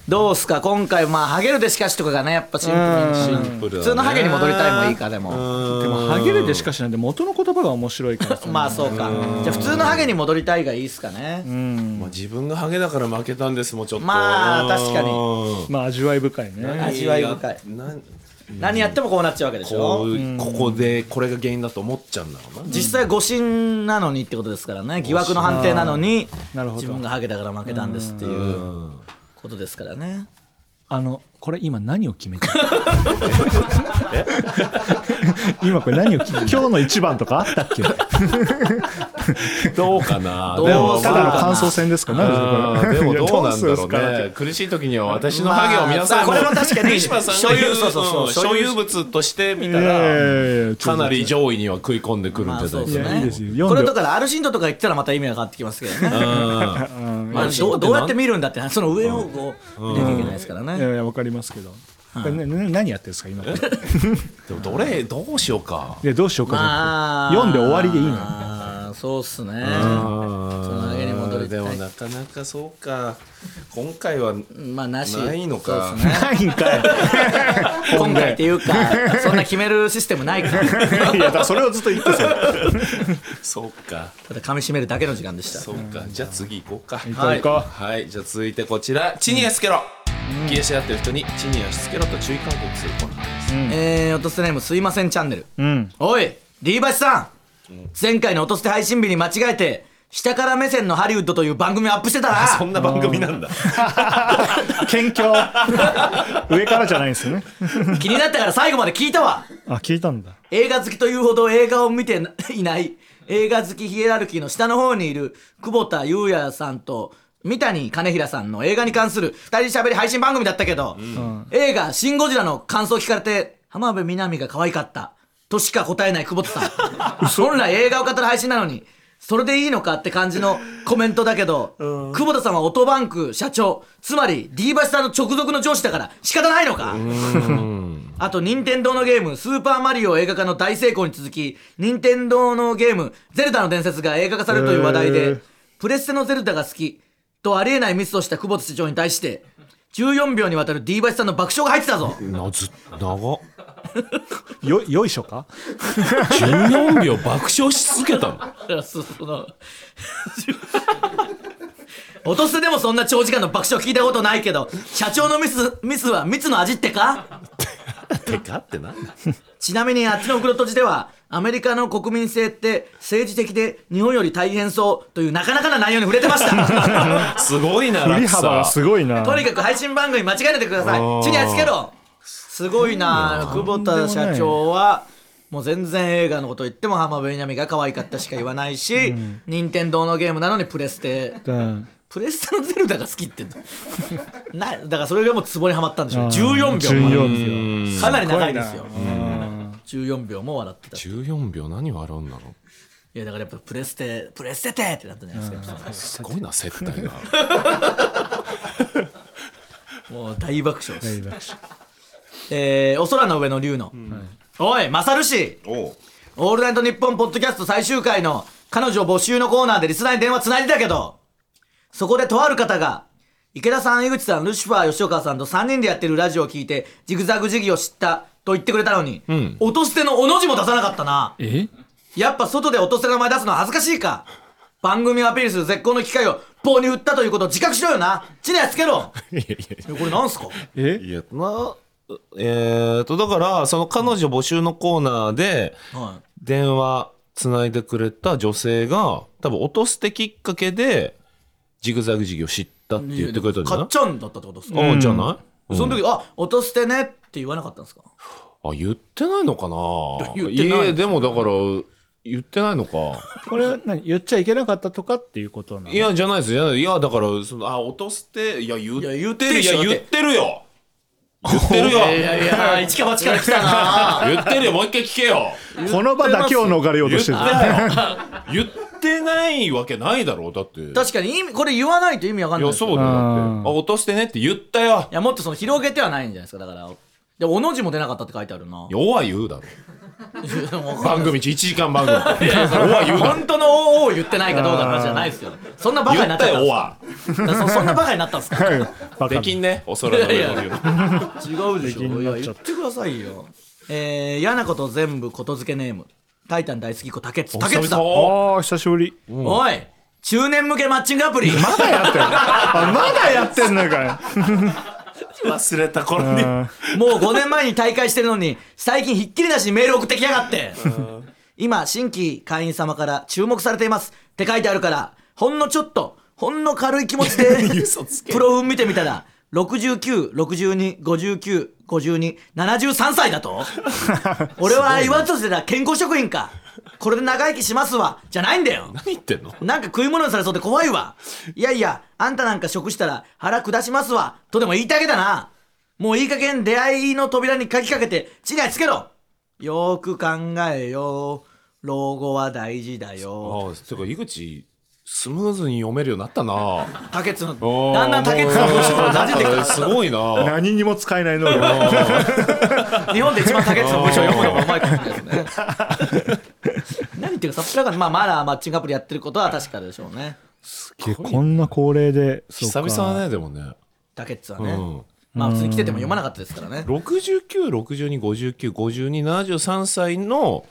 どうすか？今回まあハゲるでしかしとかがねやっぱシンプルに。シンプルだね。普通のハゲに戻りたいもいいかでも。でもハゲるでしかしなんで元の言葉が面白いからさ。まあそうか。じゃあ普通のハゲに戻りたいがいいっすかね。まあ自分がハゲだから負けたんですもうちょっと。まあ確かに。にまあ味わい深いね。味わい深い何やってもこうなっちゃうわけでしょ？こうここでこれが原因だと思っちゃうんだろうな。実際誤審なのにってことですからね。疑惑の判定なのに自分がハゲだから負けたんですっていうことですからねあのこれ今何を決めた 今これ何を決め今日の一番とか？あったっけ？どうかな？どう？ただの感想戦ですか？何でもどうなんだろうね。苦しい時には私のハゲを皆さんまあこれも確かに所有そうそうそううん所有。物として見たらかなり上位には食い込んでくるんじゃないですか？これだからアルシンドとか言ったらまた意味が変わってきますけどね。うんまあどうどうやって見るんだってその上をこう見なきゃいけないですからいねやいやわかりますけど。これねね何やってるんですか今 でもどれどうしようか。やどうしようかなまあ読んで終わりでいいの。そうっすね。あそのでもなかなかそうか。今回はまあなし。ないのか。ねないんかい今回っていうかそんな決めるシステムないから。いやだからそれをずっと言ってた。よそうか。ただ噛み締めるだけの時間でした。そうか。じゃあ次行こうか。行こう行こはい。じゃあ続いてこちら。地に足つけろ消えし合ってる人に地に足つけろと注意喚起するコーナーです。えー、落とせネームすいませんチャンネル。ううん。おい D バシさん。前回の落として配信日に間違えて下から目線のハリウッドという番組をアップしてたな そんな番組なんだ。謙虚。上からじゃないんですよね。気になったから最後まで聞いたわ。あ聞いたんだ。映画好きというほど映画を見ていない。映画好きヒエラルキーの下の方にいる久保田裕也さんと三谷金平さんの映画に関する二人喋り配信番組だったけど、映画「シン・ゴジラ」の感想を聞かれて浜辺美波が可愛かった。としか答えない久保田さん。本来映画を語る配信なのにそれでいいのかって感じのコメントだけど、久保田さんはオトバンク社長つまり D バシさんの直属の上司だから仕方ないのか。あと、任天堂のゲーム、スーパーマリオ映画化の大成功に続き、任天堂のゲーム、ゼルダの伝説が映画化されるという話題へー。で、プレステのゼルダが好きとありえないミスをした久保田社長に対して、14秒にわたる D バシさんの爆笑が入ってたぞ。なず長っ よよいしょか？14秒爆笑し続けたの？落とせでもそんな長時間の爆笑聞いたことないけど、社長のミス、ミスは蜜の味ってか？てかってな。んだちなみにあっちの袋とじでは、アメリカの国民性って政治的で日本より大変そうというなかなかな内容に触れてました。すごいな振り幅がすごいな。とにかく配信番組間違えないでください。ー。地に足つけろすごいな久保田社長は、もう全然映画のこと言っても浜辺美波が可愛かったしか言わないし、任天堂のゲームなのにプレステ。うんプレステのゼルダが好きって なだからそれがもうツボにはまったんでしょう。あー。14秒14秒。かなり長いですよ。うん。14秒も笑ってたい14秒何笑うんだろやだからやっぱプレステプレステテってなったじゃないですか。うすごいな接待が もう大爆笑です。大爆笑えーお空の上の竜の、おいマサル氏おう。オールナイトニッポンポッドキャスト最終回の彼女募集のコーナーでリスナーに電話つないでたけど、そこでとある方が、池田さん、江口さん、ルシファー、吉岡さんと3人でやってるラジオを聞いて、ジグザグジギを知ったと言ってくれたのに、ん。落と捨てのおの字も出さなかったな。え？やっぱ外で落と捨ての名前出すの恥ずかしいか。番組をアピールする絶好の機会を棒に振ったということを自覚しろよな。地にはつけろ。いやいやえこれなんすか？え？いやなえーとだからその彼女募集のコーナーでは電話つないでくれた女性が多分落とすてきっかけでジグザグ事業知ったってい。言ってくれたんじゃない？かっちゃんだったってことですか、あじゃない、その時、あ、落と捨てねって言わなかったんですか？あ言ってないのかな？言ってないいえでもだから言ってないのか。これは何言っちゃいけなかったとかっていうことなの？いやじゃないです。よいやだからそのあ落とすっていや言ってるいや言ってるよ言ってるよ。いやいや、一か八から来たな。言ってるよ。もう一回聞けよ。この場だけを逃れようとしてる言ってないよ言ってないわけないだろう。だって。確かに意味、これ言わないと意味わかんい。やないですよそうだよ落としてねって言ったよ。いや、もっとその広げてはないんじゃないですか、だから。で、おの字も出なかったって書いてあるな。いやおは言うだろ番 番組1時間番組。おは言うだろ本当のおを言ってないかどうかの話じゃないですよ。そんなバカになっちゃった。んですかそそんなバカになったんですか？できんねお空の上の言う違うでしょ。いや、言ってくださいよ。えー、嫌なこと全部ことづけネーム。タイタン大好き子、竹津。竹津だ。おああ久しぶり。おい中年向けマッチングアプリ。まだやってん まだやってんのかよ忘れた頃に。うん。もう5年前に大会してるのに、最近ひっきりなしにメール送ってきやがって。今、新規会員様から注目されています。って書いてあるから、ほんのちょっと、ほんの軽い気持ちで、プロフ見てみたら、69、62、59、52、73歳だと。俺は言わんとしてた。健康職員か。これで長生きしますわ。じゃないんだよ。何言ってんの？なんか食い物にされそうで怖いわ。いやいや、あんたなんか食したら腹下しますわ。とでも言いたいけだな。もういい加減出会いの扉に鍵かけて地につけろ。よーく考えよ。老後は大事だよ。ああてか井口スムーズに読めるようになったな。竹内の、だんだんの文章が馴染んできた。すごいな。何にも使えない能力日本で一番の文章を読むのがうまいかもしれないですね。何言ってるかさすがが、まあ、まだマッチングアプリやってることは確かでしょうね。けこんな高齢で久か。々だねでもね。タケッツはね、うん。まあ普通に来てても読まなかったですからね。6962595273歳の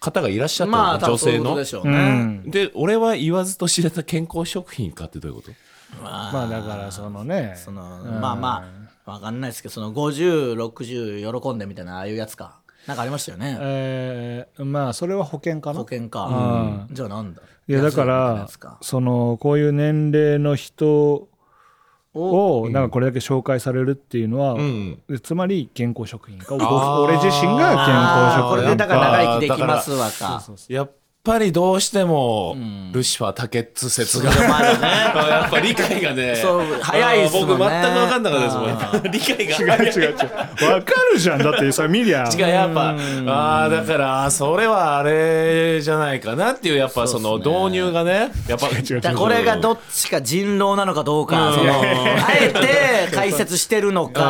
方がいらっしゃったの、まあ多分そうい女性の？うことでしょううね、ん。で俺は言わずと知れた健康食品かってどういうこと？まあだからそのね。そのまあまあわかんないですけどその5060喜んでみたいなああいうやつか。なんかありましたよね。えーまあそれは保険かな？保険か、じゃあなんだ？いやだからそのこういう年齢の人おをなんかこれだけ紹介されるっていうのは、ん。でつまり健康食品か。俺自身が健康食品でだから長生きできますわか。やっぱりどうしても、ルシファー・タケッツ説が、まだね。やっぱ理解がね。そう早いっすもんね。僕全く分かんなかったですもんあ理解が違う違う違う。わかるじゃん。だってそれ見りゃ違うやっぱ。ああだからそれはあれじゃないかなっていうやっぱその導入がね。やっぱ違う違うだからこれがどっちか人狼なのかどうか、その あえて解説してるのそんか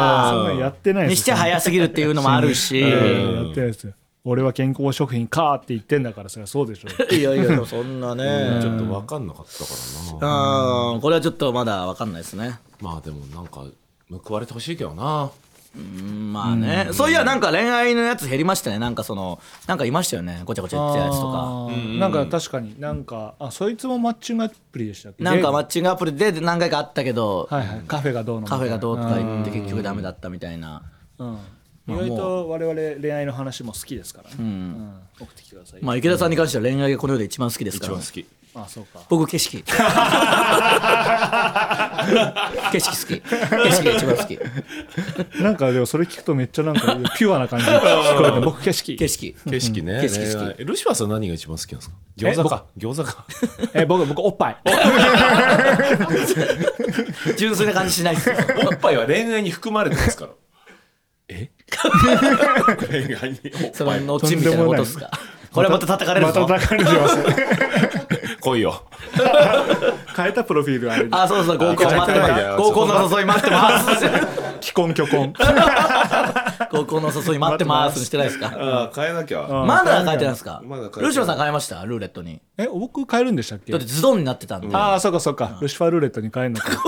なんやってないですにしては早すぎるっていうのもあるし、うん。やってないですよ俺は健康食品かって言ってんだからそれはそうでしょ。いやいやそんなね。ちょっと分かんなかったからな。うんこれはちょっとまだ分かんないですね。まあでもなんか報われてほしいけどな。うんまあね、そういやなんか恋愛のやつ減りましたね。なんかそのなんかいましたよね。ごちゃごちゃ言ってたやつとか。あー。なんか確かになんかあそいつもマッチングアプリでしたっけ？なんかマでッチングアプリで何回かあったけど、はいはい。カフェがどうのカフェがどうとか言って結局ダメだったみたいな、うん意外と我々恋愛の話も好きですからね、うん。送ってきてください、まあ池田さんに関しては恋愛がこの世で一番好きですから。一番好き。あそうか。僕景色。景色好き。景色が一番好き。なんかでもそれ聞くとめっちゃなんかピュアな感じで聞こえて 僕景色。景色。景色ね。景色好き。ルシファーさん何が一番好きなんですか？餃子か？餃子か。え僕僕おっぱい。純粋な感じしないですよ。おっぱいは恋愛に含まれてますから その後みたいなことっすか？これまた叩かれるまぞた抱かれてます来いよ。変えたプロフィールあれあそうそう合コン待ってます。合コンの誘い待ってます。既婚虚婚合コンの誘い待ってますしてないですか？ああ変えなきゃ。まだ書いてないですか？まだ書いてないルシファーさん変えました？ルーレットに。え僕変えるんでしたっけ？だってズドンになってたんで。ああそうかそうか。ルシファールーレットに変えるのか。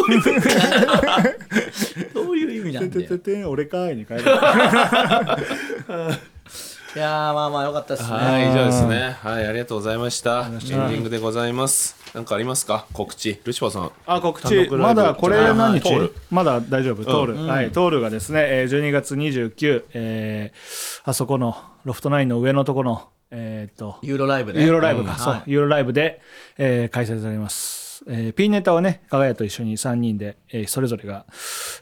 どういう意味なんてだよ。ててて俺かいに変える いやーまあまあよかったですね。はい以上ですね。はいありがとうございました。エンディングでございます。なんかありますか？告知。ルシファーさん。あ告知。まだこれ何日？まだ大丈夫？通る、はい通るがですね、えー12月29、えーあそこのロフトナインの上のところのえーっとユーロライブね。ユーロライブか、そうはい。ユーロライブで、えー開催されます、えー、P ネタはね加賀谷と一緒に3人で、えーそれぞれが、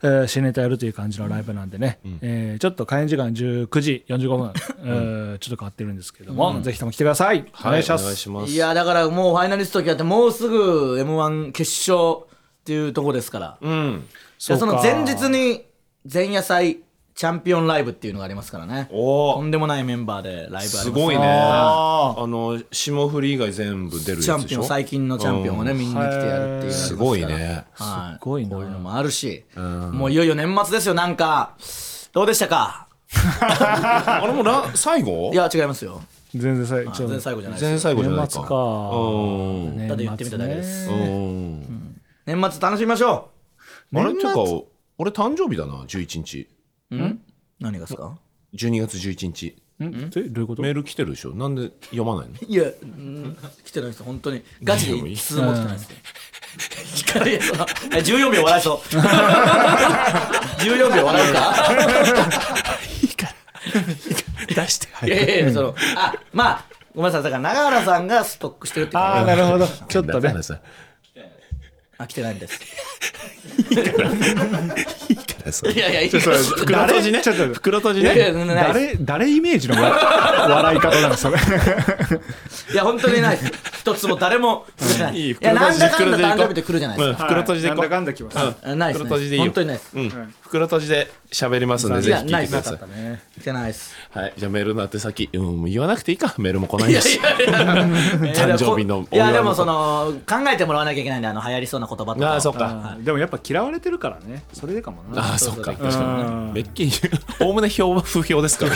えー、新ネタやるという感じのライブなんでね、えーちょっと開演時間19時45分、えーちょっと変わってるんですけども、ぜひとも来てください、お願いします。お願いします。いやだからもうファイナリスト決まってもうすぐ m 1決勝っていうとこですから、うん。でそのか前日に前夜祭チャンピオンライブっていうのがありますからね。とんでもないメンバーでライブあります。すごいね。ああの霜降り以外全部出るやつチャンピオンでしょ最近のチャンピオンをねみん。な来てやるっていうすごいね。はい、すごいな。こういうのもあるし、もういよいよ年末ですよなんか。どうでしたか？あれもら最後？いや違いますよ。全然さちょっ全然と最後じゃない全最後じゃないか。年末か。うん。年ただ言ってみただけです。年末楽しみましょあれっていうか俺誕生日だな11日。ううん？何がですか？12月11日。ん？えどういうこと？メール来てるでしょ？なんで読まないの？いや、うん来てないです本当に。ガチで一通も来てないですいやそのえ14秒笑いそう。14秒笑うか？出して。いやいやいやそのあまあごめんなさい。だから永原さんがストックしてるってああなるほど。ちょっとね。だからさあ来てないんです いいから。さいやいやいいそれ袋閉じね。ちょっと袋閉じいやいやねない。です誰誰イメージの笑笑い方なのそれ。いや本当にない。です一つも誰も。いいい。いやなんだかんだ袋閉じ誕生日で来るじゃないですか。袋閉じでいこう。なんだかんだきます。あないですね。袋閉じでいいよ。本当にないです。うん。袋閉じで喋りますんでいぜひ聞いですいてください。ね来てないです。はい。じゃあメールの宛先。うん言わなくていいかメールも来ないいやいですやいや。誕生日のいやでもその考えてもらわなきゃいけないんであの流行りそうな言葉とか。ああそっか。でもやっぱ嫌われてるからね。それでかもな。ああそっか。そうそう。うん。めっきりおおむね票は不評ですから。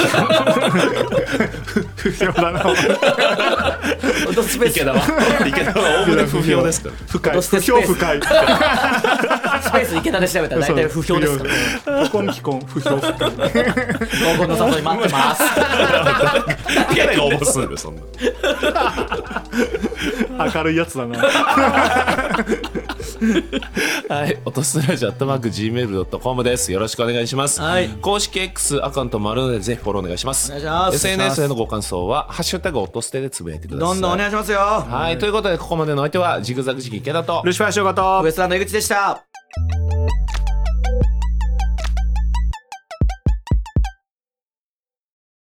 不評だな。フォトスペース池田は池田はおおむね不評ですから。深い落として不評深いスペース池田で調べたら大体。不評ですから。らここに既婚不評深い黄金の里に待ってます。誰が応募するんだよそんな。明るいやつだなはい、落とすラジオアットマーク Gmail.com です。よろしくお願いします。はい公式 X アカウントもあるので、ぜひフォローお願いします。お願いします SNS へのご感想は、ハッシュタグ落とすてでつぶやいてください。どんどんお願いしますよはい、ということで、ここまでの相手は、ジグザグジギ池田とル、シファー翔吾とウエストランド井口でした